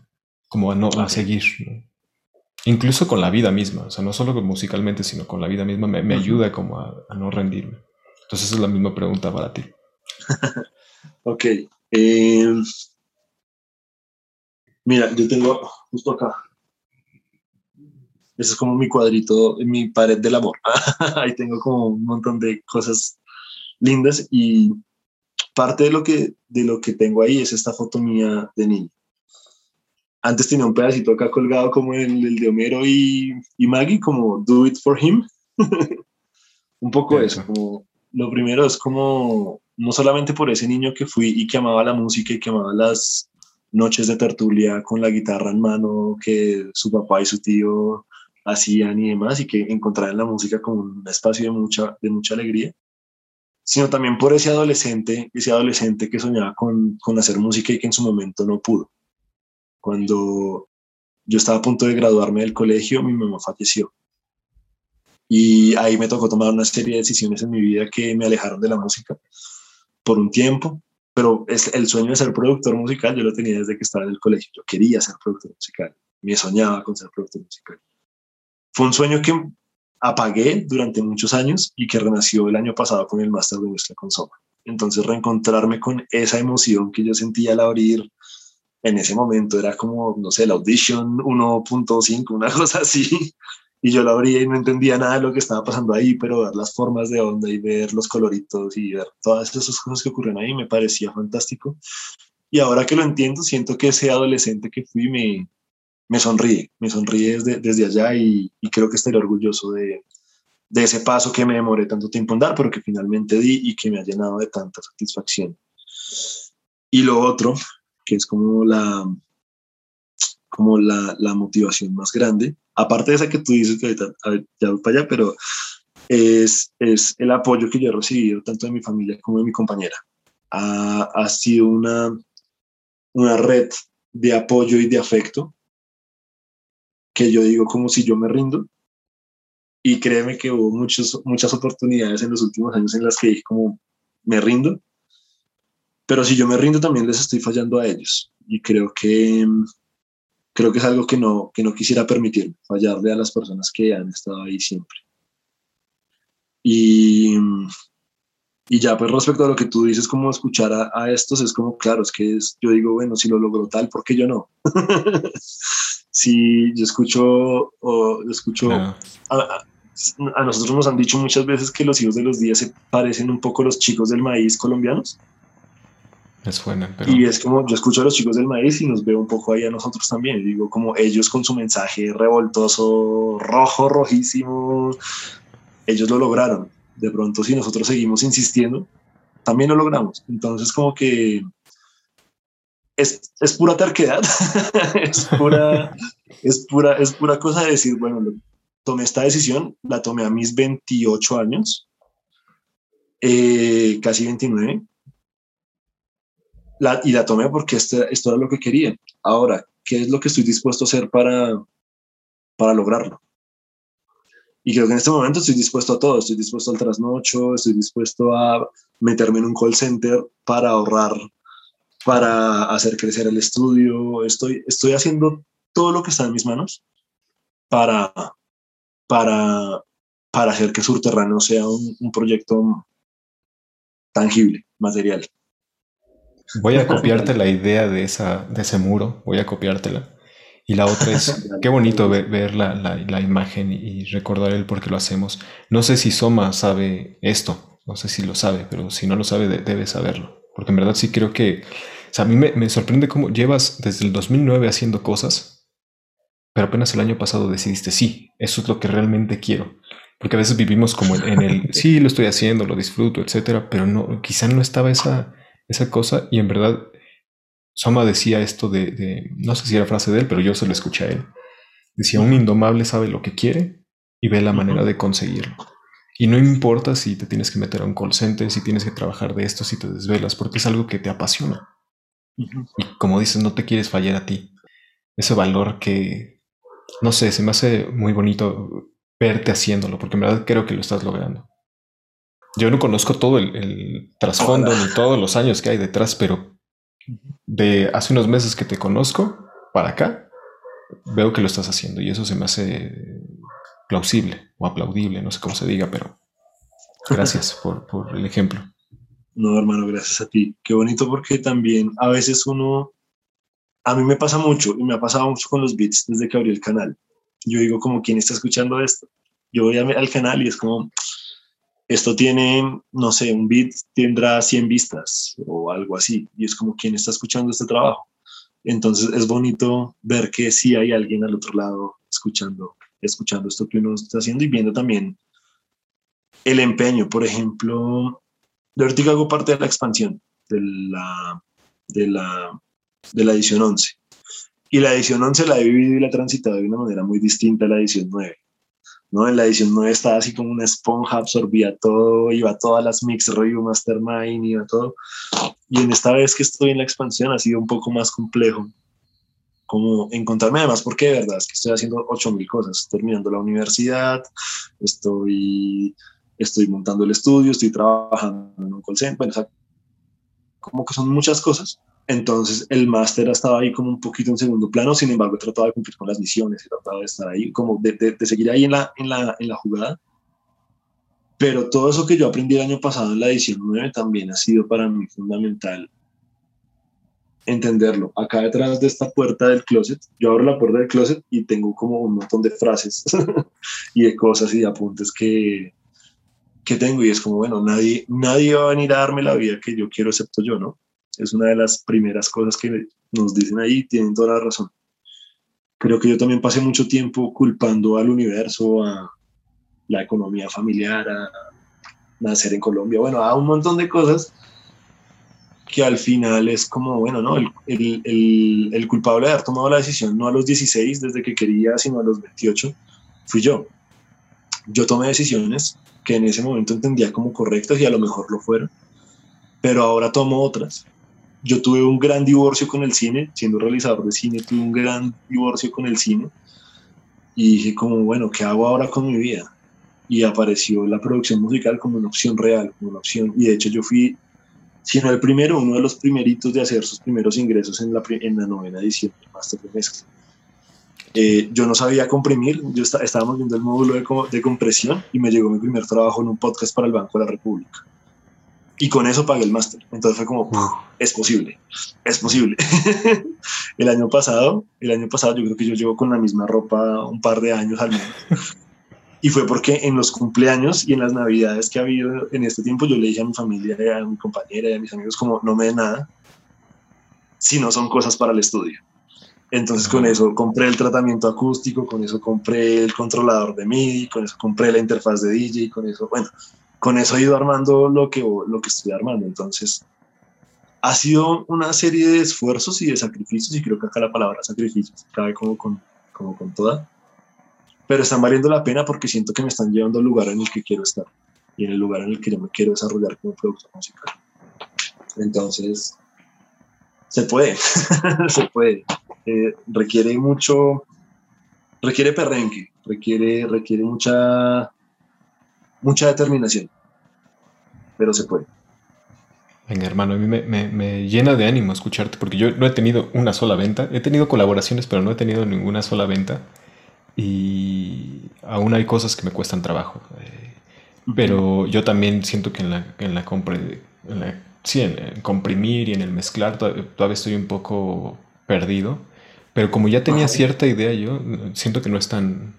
A: como a, no, a seguir. Incluso con la vida misma, o sea, no solo musicalmente, sino con la vida misma, me, me ayuda como a, no rendirme. Entonces, esa es la misma pregunta para ti. (laughs)
B: ok. Em, mira, yo tengo justo acá. Ese es como mi cuadrito, mi pared del amor. (laughs) Ahí tengo como un montón de cosas lindas y parte de lo que, de lo que tengo ahí es esta foto mía de niño. Antes tenía un pedacito acá colgado como el, el de Homero y, y, Maggie, como Do It For Him. (laughs) un poco eso, como lo primero es como, no solamente por ese niño que fui y que amaba la música y que amaba las noches de tertulia con la guitarra en mano que su papá y su tío hacían y demás, y que encontraba en la música como un espacio de mucha, de mucha alegría, sino también por ese adolescente, ese adolescente que soñaba con, con hacer música y que en su momento no pudo. Cuando yo estaba a punto de graduarme del colegio, mi mamá falleció. Y ahí me tocó tomar una serie de decisiones en mi vida que me alejaron de la música por un tiempo, pero es el sueño de ser productor musical yo lo tenía desde que estaba en el colegio. Yo quería ser productor musical, me soñaba con ser productor musical. Fue un sueño que apagué durante muchos años y que renació el año pasado con el máster de nuestra consola. Entonces reencontrarme con esa emoción que yo sentía al abrir en ese momento era como, no sé, la Audition 1.5, una (laughs) cosa así. Y yo la abría y no entendía nada de lo que estaba pasando ahí, pero ver las formas de onda y ver los coloritos y ver todas esas cosas que ocurren ahí me parecía fantástico. Y ahora que lo entiendo, siento que ese adolescente que fui me, me sonríe, me sonríe desde, desde allá y, creo que estaré orgulloso de, de, ese paso que me demoré tanto tiempo en dar, pero que finalmente di y que me ha llenado de tanta satisfacción. Y lo otro, que es como la, como la, la motivación más grande, aparte de esa que tú dices que ahorita ya voy para allá, pero es, es el apoyo que yo he recibido tanto de mi familia como de mi compañera. Ha, ha sido una, una red de apoyo y de afecto que yo digo como si yo me rindo. Y créeme que hubo muchos, muchas oportunidades en los últimos años en las que dije como me rindo. Pero si yo me rindo también les estoy fallando a ellos. Y creo que, creo que es algo que no, que no quisiera permitir, fallarle a las personas que han estado ahí siempre. Y, y ya, pues respecto a lo que tú dices, como escuchar a, estos, es como, claro, es que yo digo, bueno, si lo logro tal, ¿por qué yo no? (laughs) si yo escucho, o escucho, a, nosotros nos han dicho muchas veces que los hijos de los días se parecen un poco a los chicos del maíz colombianos.
A: Es buena,
B: pero... Y es como, yo escucho a los chicos del maíz y nos veo un poco ahí a nosotros también. Digo, como ellos con su mensaje revoltoso, rojo, rojísimo, ellos lo lograron de pronto si nosotros seguimos insistiendo, también lo logramos. Entonces como que es, es pura terquedad, (laughs) es, pura, es, pura, es pura cosa de decir, bueno, tomé esta decisión, la tomé a mis 28 años, eh, casi 29, la, y la tomé porque esto, era lo que quería. Ahora, ¿qué es lo que estoy dispuesto a hacer para, para lograrlo? Y creo que en este momento estoy dispuesto a todo, estoy dispuesto al trasnocho, estoy dispuesto a meterme en un call center para ahorrar, para hacer crecer el estudio, estoy, estoy haciendo todo lo que está en mis manos para, para, para hacer que Surterrano sea un proyecto tangible, material.
A: Voy a copiarte la idea de, esa, de ese muro, voy a copiártela. Y la otra es, (laughs) qué bonito ver, la, imagen y recordar el por qué lo hacemos. No sé si Soma sabe esto, no sé si lo sabe, pero si no lo sabe, debe saberlo. Porque en verdad sí creo que, o sea, a mí me, sorprende cómo llevas desde el 2009 haciendo cosas, pero apenas el año pasado decidiste, sí, eso es lo que realmente quiero. Porque a veces vivimos como en, el, (laughs) sí, lo estoy haciendo, lo disfruto, etcétera, pero no, quizá no estaba esa, esa cosa y en verdad Soma decía esto de, no sé si era frase de él, pero yo se lo escuché a él. Decía, un indomable sabe lo que quiere y ve la manera de conseguirlo. Y no importa si te tienes que meter a un call center, si tienes que trabajar de esto, si te desvelas, porque es algo que te apasiona. Y como dices, no te quieres fallar a ti. Ese valor que, no sé, se me hace muy bonito verte haciéndolo, porque en verdad creo que lo estás logrando. Yo no conozco todo el, el trasfondo ni todos los años que hay detrás, pero de hace unos meses que te conozco para acá, veo que lo estás haciendo y eso se me hace plausible o aplaudible, no sé cómo se diga, pero gracias por, por el ejemplo.
B: No, hermano, gracias a ti. Qué bonito porque también a veces uno, a mí me pasa mucho y me ha pasado mucho con los beats desde que abrí el canal. Yo digo como, ¿quién está escuchando esto? Yo voy al canal y es como, esto tiene, no sé, un beat tendrá 100 vistas o algo así, y es como quien está escuchando este trabajo. Entonces es bonito ver que sí hay alguien al otro lado escuchando, escuchando esto que uno está haciendo y viendo también el empeño. Por ejemplo, de ahorita hago parte de la expansión de la, de la, de la edición 11. Y la edición 11 la he vivido y la he transitado de una manera muy distinta a la edición 9. ¿No? En la edición 9 estaba así como una esponja, absorbía todo, iba a todas las mix review, mastermind, iba todo. Y en esta vez que estoy en la expansión ha sido un poco más complejo, como encontrarme además, porque de verdad es que estoy haciendo 8000 cosas, terminando la universidad, estoy, estoy montando el estudio, estoy trabajando en un call center, como que son muchas cosas entonces el máster estaba ahí como un poquito en segundo plano, sin embargo trataba de cumplir con las misiones trataba de estar ahí, como de, de, seguir ahí en la, en, la, en la jugada. Pero todo eso que yo aprendí el año pasado en la edición 9 también ha sido para mí fundamental entenderlo. Acá detrás de esta puerta del closet, yo abro la puerta del closet y tengo como un montón de frases (laughs) y de cosas y de apuntes que, que tengo y es como, bueno, nadie, nadie va a venir a darme la vida que yo quiero excepto yo, ¿no? Es una de las primeras cosas que nos dicen ahí, tienen toda la razón. Creo que yo también pasé mucho tiempo culpando al universo, a la economía familiar, a nacer en Colombia, bueno, a un montón de cosas que al final es como, bueno, ¿no? El, el, el, culpable de haber tomado la decisión no a los 16 desde que quería, sino a los 28, fui yo. Yo tomé decisiones que en ese momento entendía como correctas y a lo mejor lo fueron, pero ahora tomo otras yo tuve un gran divorcio con el cine, siendo realizador de cine, tuve un gran divorcio con el cine, y dije como, bueno, ¿qué hago ahora con mi vida? Y apareció la producción musical como una opción real, como una opción, y de hecho yo fui, si no el primero, uno de los primeritos de hacer sus primeros ingresos en la, en la novena edición del Master de Mezcla. Eh, yo no sabía comprimir, yo estábamos viendo el módulo de, compresión y me llegó mi primer trabajo en un podcast para el Banco de la República. Y con eso pagué el máster. Entonces fue como, es posible, es posible. (laughs) el año pasado, el año pasado yo creo que yo llevo con la misma ropa un par de años al menos. (laughs) Y fue porque en los cumpleaños y en las navidades que ha habido en este tiempo, yo le dije a mi familia, a mi compañera y a mis amigos como, no me den nada, si no son cosas para el estudio. Entonces con eso compré el tratamiento acústico, con eso compré el controlador de MIDI, con eso compré la interfaz de DJ, con eso, bueno, con eso he ido armando lo que, lo que estoy armando. Entonces ha sido una serie de esfuerzos y de sacrificios, y creo que acá la palabra sacrificios cabe como con, como con toda, pero están valiendo la pena porque siento que me están llevando al lugar en el que quiero estar y en el lugar en el que yo me quiero desarrollar como productor musical. Entonces, se puede, (laughs) se puede. Eh, requiere mucho, requiere perrenque, requiere, requiere mucha, mucha determinación, pero se puede.
A: Venga, hermano, a mí me, me, llena de ánimo escucharte, porque yo no he tenido una sola venta. He tenido colaboraciones, pero no he tenido ninguna sola venta. Y aún hay cosas que me cuestan trabajo. Eh, pero yo también siento que en la, en la, sí, en, comprimir y en el mezclar todavía estoy un poco perdido. Pero como ya tenía cierta idea yo, siento que no es tan,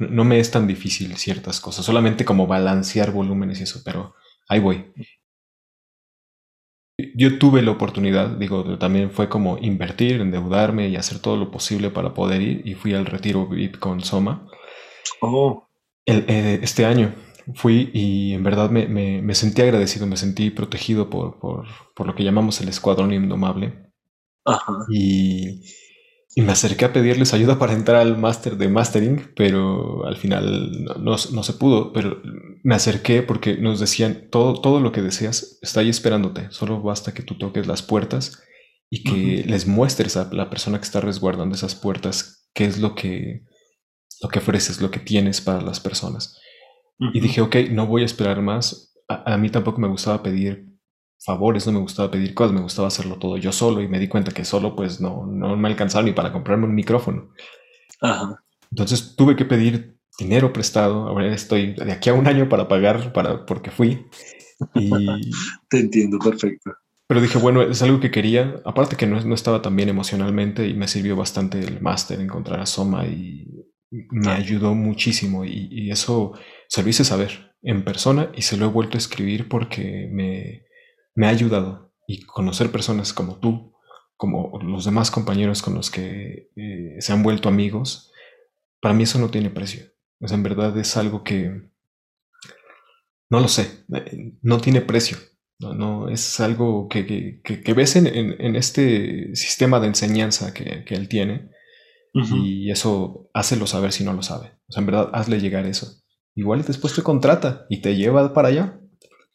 A: no me es tan difícil ciertas cosas, solamente como balancear volúmenes y eso, pero ahí voy. Yo tuve la oportunidad, digo, también fue como invertir, endeudarme y hacer todo lo posible para poder ir y fui al retiro VIP con Soma.
B: Oh.
A: Eh, este año fui y en verdad me, me, sentí agradecido, me sentí protegido por, por, por, lo que llamamos el escuadrón indomable.
B: Ajá.
A: Y y me acerqué a pedirles ayuda para entrar al máster de mastering, pero al final no, se pudo. Pero me acerqué porque nos decían, todo, todo lo que deseas está ahí esperándote. Solo basta que tú toques las puertas y que les muestres a la persona que está resguardando esas puertas qué es lo que, lo que ofreces, lo que tienes para las personas. Y dije, ok, no voy a esperar más. a mí tampoco me gustaba pedir favores, no me gustaba pedir cosas, me gustaba hacerlo todo yo solo y me di cuenta que solo pues no, no me alcanzaba ni para comprarme un micrófono. Entonces tuve que pedir dinero prestado, ahora estoy de aquí a un año para pagar para, porque fui. Y... (laughs)
B: Te entiendo perfecto.
A: Pero dije, bueno, es algo que quería, aparte que no, no estaba tan bien emocionalmente y me sirvió bastante el máster, encontrar a Soma y me ayudó muchísimo y, y eso se lo hice saber en persona y se lo he vuelto a escribir porque me, me ha ayudado y conocer personas como tú, como los demás compañeros con los que eh, se han vuelto amigos, para mí eso no tiene precio. O sea, en verdad es algo que, no lo sé, no tiene precio. No, no es algo que, que, ves en, en, este sistema de enseñanza que, él tiene y eso hácelo saber si no lo sabe. O sea, en verdad, hazle llegar eso. Igual después te contrata y te lleva para allá.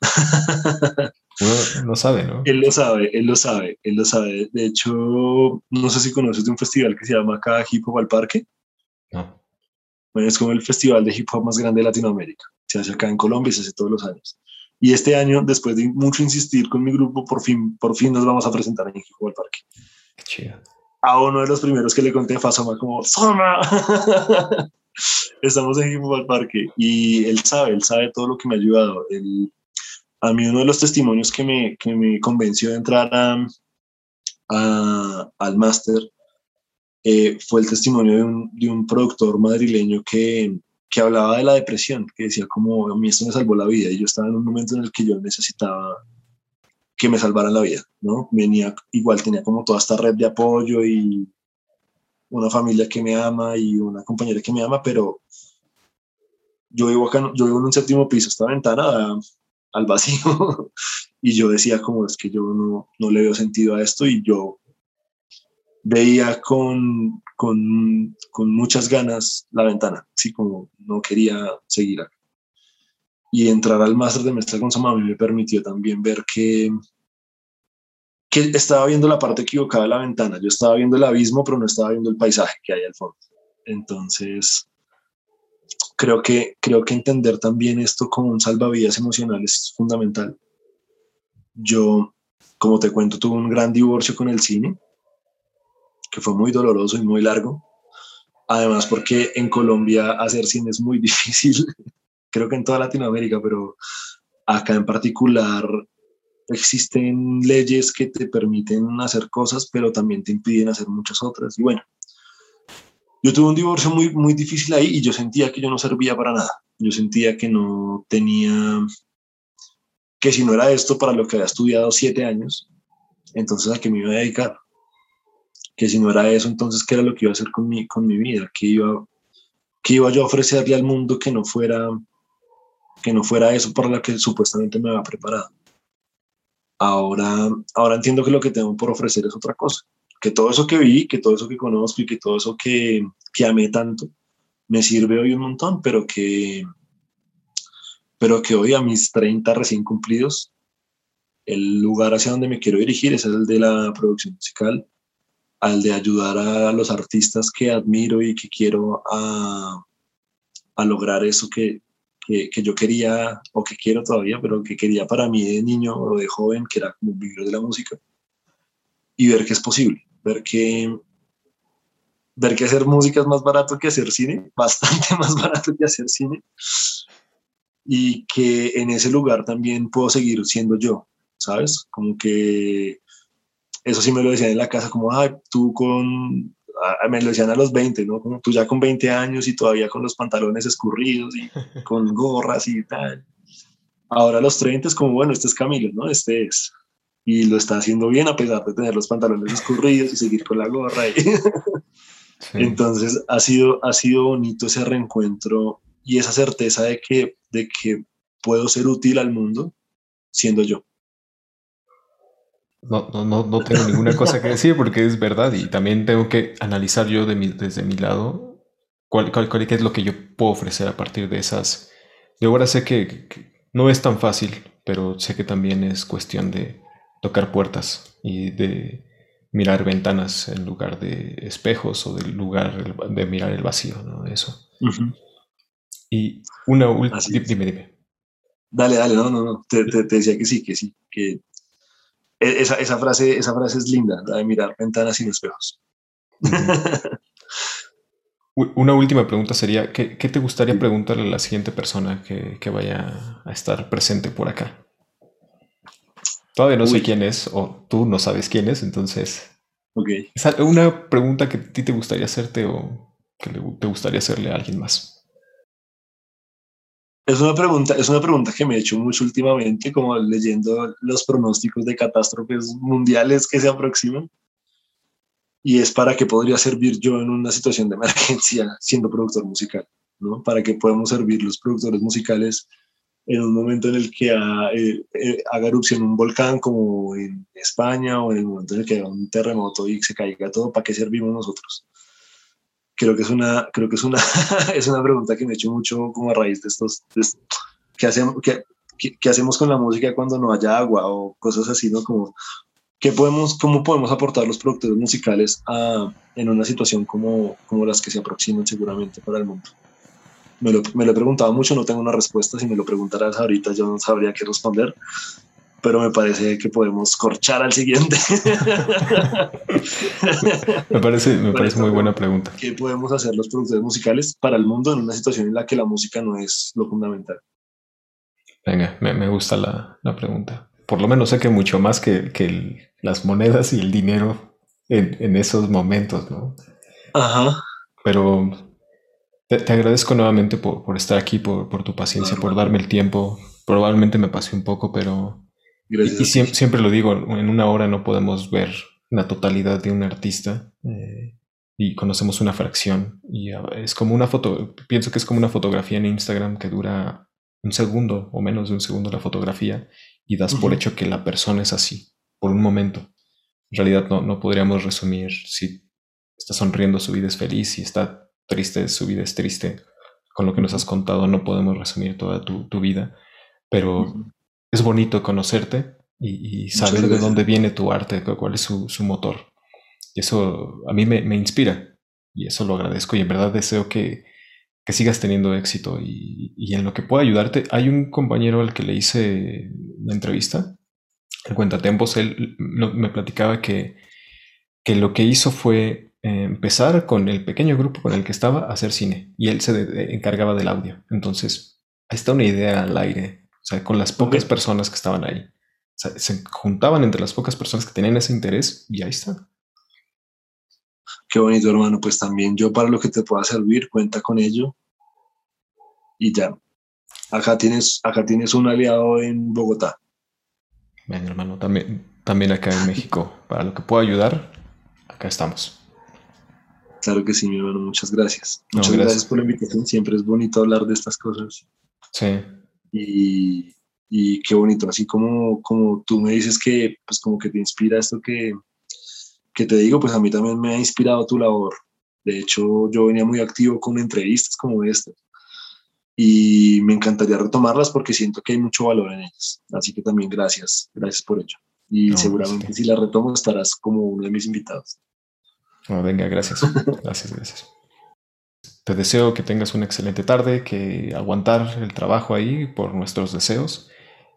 A: (laughs) Uno no sabe, ¿no?
B: Él lo sabe, él lo sabe, él lo sabe. De hecho, no sé si conoces de un festival que se llama acá Hip Hop al Parque.
A: No.
B: Bueno, es como el festival de hip hop más grande de Latinoamérica. Se hace acá en Colombia y se hace todos los años. Y este año, después de mucho insistir con mi grupo, por fin, por fin nos vamos a presentar en Hip Hop al Parque.
A: Qué chido.
B: A uno de los primeros que le conté fue a Soma como, ¡Soma! (laughs) Estamos en Hip Hop al Parque. Y él sabe, él sabe todo lo que me ha ayudado. Él a mí uno de los testimonios que me, que me convenció de entrar a, al máster eh, fue el testimonio de un, de un productor madrileño que, que, hablaba de la depresión, que decía como a mí esto me salvó la vida y yo estaba en un momento en el que yo necesitaba que me salvaran la vida, ¿no? Venía, igual tenía como toda esta red de apoyo y una familia que me ama y una compañera que me ama, pero yo vivo acá, yo vivo en un séptimo piso, esta ventana al vacío. (laughs) y yo decía como es que yo no, no, le veo sentido a esto y yo veía con, con, con muchas ganas la ventana, así como no quería seguir. Y entrar al máster de mezcla con Samami me permitió también ver que, que estaba viendo la parte equivocada de la ventana. Yo estaba viendo el abismo, pero no estaba viendo el paisaje que hay al fondo. Entonces, creo que, creo que entender también esto como un salvavidas emocional es fundamental. Yo, como te cuento, tuve un gran divorcio con el cine, que fue muy doloroso y muy largo. Además, porque en Colombia hacer cine es muy (laughs) difícil, creo que en toda Latinoamérica, pero acá en particular existen leyes que te permiten hacer cosas, pero también te impiden hacer muchas otras. Y bueno, yo tuve un divorcio muy, muy difícil ahí y yo sentía que yo no servía para nada. Yo sentía que no tenía, que si no era esto para lo que había estudiado siete años, entonces a qué me iba a dedicar. Que si no era eso, entonces qué era lo que iba a hacer con mi, con mi vida, qué iba, qué iba yo a ofrecerle al mundo que no fuera, que no fuera eso para lo que supuestamente me había preparado. Ahora, ahora entiendo que lo que tengo por ofrecer es otra cosa que todo eso que vi, que todo eso que conozco y que todo eso que, que amé tanto, me sirve hoy un montón, pero que, pero que hoy a mis 30 recién cumplidos, el lugar hacia donde me quiero dirigir es el de la producción musical, al de ayudar a los artistas que admiro y que quiero a, a lograr eso que, que, que, yo quería o que quiero todavía, pero que quería para mí de niño o de joven, que era como vivir de la música y ver que es posible, ver que, ver que hacer música es más barato que hacer cine, (laughs) bastante más barato que hacer cine, y que en ese lugar también puedo seguir siendo yo, ¿sabes? Como que eso sí me lo decían en la casa, como, ay, tú con, me lo decían a los 20, ¿no? Como tú ya con 20 años y todavía con los pantalones escurridos y (laughs) con gorras y tal. Ahora a los 30 es como, bueno, este es Camilo, ¿no? Este es y lo está haciendo bien a pesar de tener los pantalones escurridos y seguir con la gorra. (laughs) Entonces ha sido, ha sido bonito ese reencuentro y esa certeza de que, de que puedo ser útil al mundo siendo yo.
A: No, no, no, no tengo ninguna cosa que decir porque es verdad y también tengo que analizar yo de mi, desde mi lado cuál, cuál, cuál, es lo que yo puedo ofrecer a partir de esas. Yo ahora sé que no es tan fácil, pero sé que también es cuestión de, tocar puertas y de mirar ventanas en lugar de espejos o del lugar de mirar el vacío, ¿no? Eso. Y una última... Dime, dime.
B: Dale, dale, no, no, no. Te, te, decía que sí, que sí, que e, esa, esa, frase, esa frase es linda, la de mirar ventanas sin espejos. (laughs)
A: Una última pregunta sería, ¿qué, ¿qué, te gustaría preguntarle a la siguiente persona que, que vaya a estar presente por acá? Todavía no sé quién es, o tú no sabes quién es, entonces.
B: Ok.
A: ¿Es una pregunta que a ti te gustaría hacerte o que te gustaría hacerle a alguien más?
B: Es una pregunta, es una pregunta que me he hecho mucho últimamente, como leyendo los pronósticos de catástrofes mundiales que se aproximan. Y es para qué podría servir yo en una situación de emergencia siendo productor musical, ¿no? Para qué podemos servir los productores musicales en un momento en el que eh, eh, haga erupción un volcán como en España o en el momento en el que haya un terremoto y se caiga todo, ¿para qué servimos nosotros? Creo que es una, creo que es una, (laughs) es una pregunta que me he hecho mucho como a raíz de estos, ¿qué, hacemos, qué, qué, hacemos con la música cuando no haya agua o cosas así, ¿no? Como, ¿qué podemos, ¿cómo podemos aportar los productores musicales a, en una situación como, como las que se aproximan seguramente para el mundo? Me lo, me lo, he preguntado mucho, no tengo una respuesta. Si me lo preguntaras ahorita, yo no sabría qué responder. Pero me parece que podemos corchar al siguiente. (laughs)
A: me parece, me parece muy buena pregunta.
B: ¿Qué podemos hacer los productores musicales para el mundo en una situación en la que la música no es lo fundamental?
A: Venga, me, me gusta la, la, pregunta. Por lo menos sé que mucho más que, que las monedas y el dinero en, en esos momentos, ¿no?
B: Ajá.
A: Pero te, agradezco nuevamente por, por estar aquí, por, por, tu paciencia, por darme el tiempo. Probablemente me pasé un poco, pero... Y, siempre, siempre, lo digo, en una hora no podemos ver la totalidad de un artista eh, y conocemos una fracción. Y es como una foto, pienso que es como una fotografía en Instagram que dura un segundo o menos de un segundo la fotografía y das por hecho que la persona es así, por un momento. En realidad no, no podríamos resumir si está sonriendo, su vida es feliz, y está triste, su vida es triste. Con lo que nos has contado no podemos resumir toda tu, vida, pero es bonito conocerte y, saber de dónde viene tu arte, cuál es su, motor. Y eso a mí me, inspira y eso lo agradezco y en verdad deseo que, que sigas teniendo éxito y, en lo que pueda ayudarte. Hay un compañero al que le hice la entrevista, el cuentatempos, él me platicaba que, que lo que hizo fue empezar con el pequeño grupo con el que estaba a hacer cine y él se encargaba del audio. Entonces, ahí está una idea al aire, o sea, con las pocas personas que estaban ahí. se juntaban entre las pocas personas que tenían ese interés y ahí está.
B: Qué bonito, hermano. Pues también yo para lo que te pueda servir, cuenta con ello. Y ya. Acá tienes, acá tienes un aliado en Bogotá.
A: Bien, hermano, también, también acá en México. Para lo que pueda ayudar, acá estamos.
B: Claro que sí, mi hermano. Muchas gracias. Muchas gracias. por la invitación. Siempre es bonito hablar de estas cosas.
A: Sí.
B: Y, y qué bonito. Así como, como tú me dices que, pues como que te inspira esto que, que te digo, pues a mí también me ha inspirado tu labor. De hecho, yo venía muy activo con entrevistas como estas y me encantaría retomarlas porque siento que hay mucho valor en ellas. Así que también gracias, gracias por ello. Y seguramente si las retomo estarás como uno de mis invitados.
A: Venga, gracias. (laughs) Gracias, gracias. Te deseo que tengas una excelente tarde, que aguantar el trabajo ahí por nuestros deseos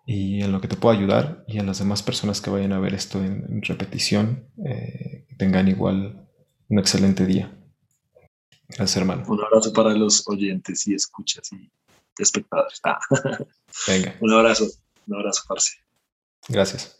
A: y en lo que te pueda ayudar y a las demás personas que vayan a ver esto en, repetición eh, tengan igual un excelente día. Gracias, hermano.
B: Un abrazo para los oyentes y escuchas y espectadores. Ah. (laughs)
A: Venga.
B: un abrazo, un abrazo, Parce.
A: Gracias.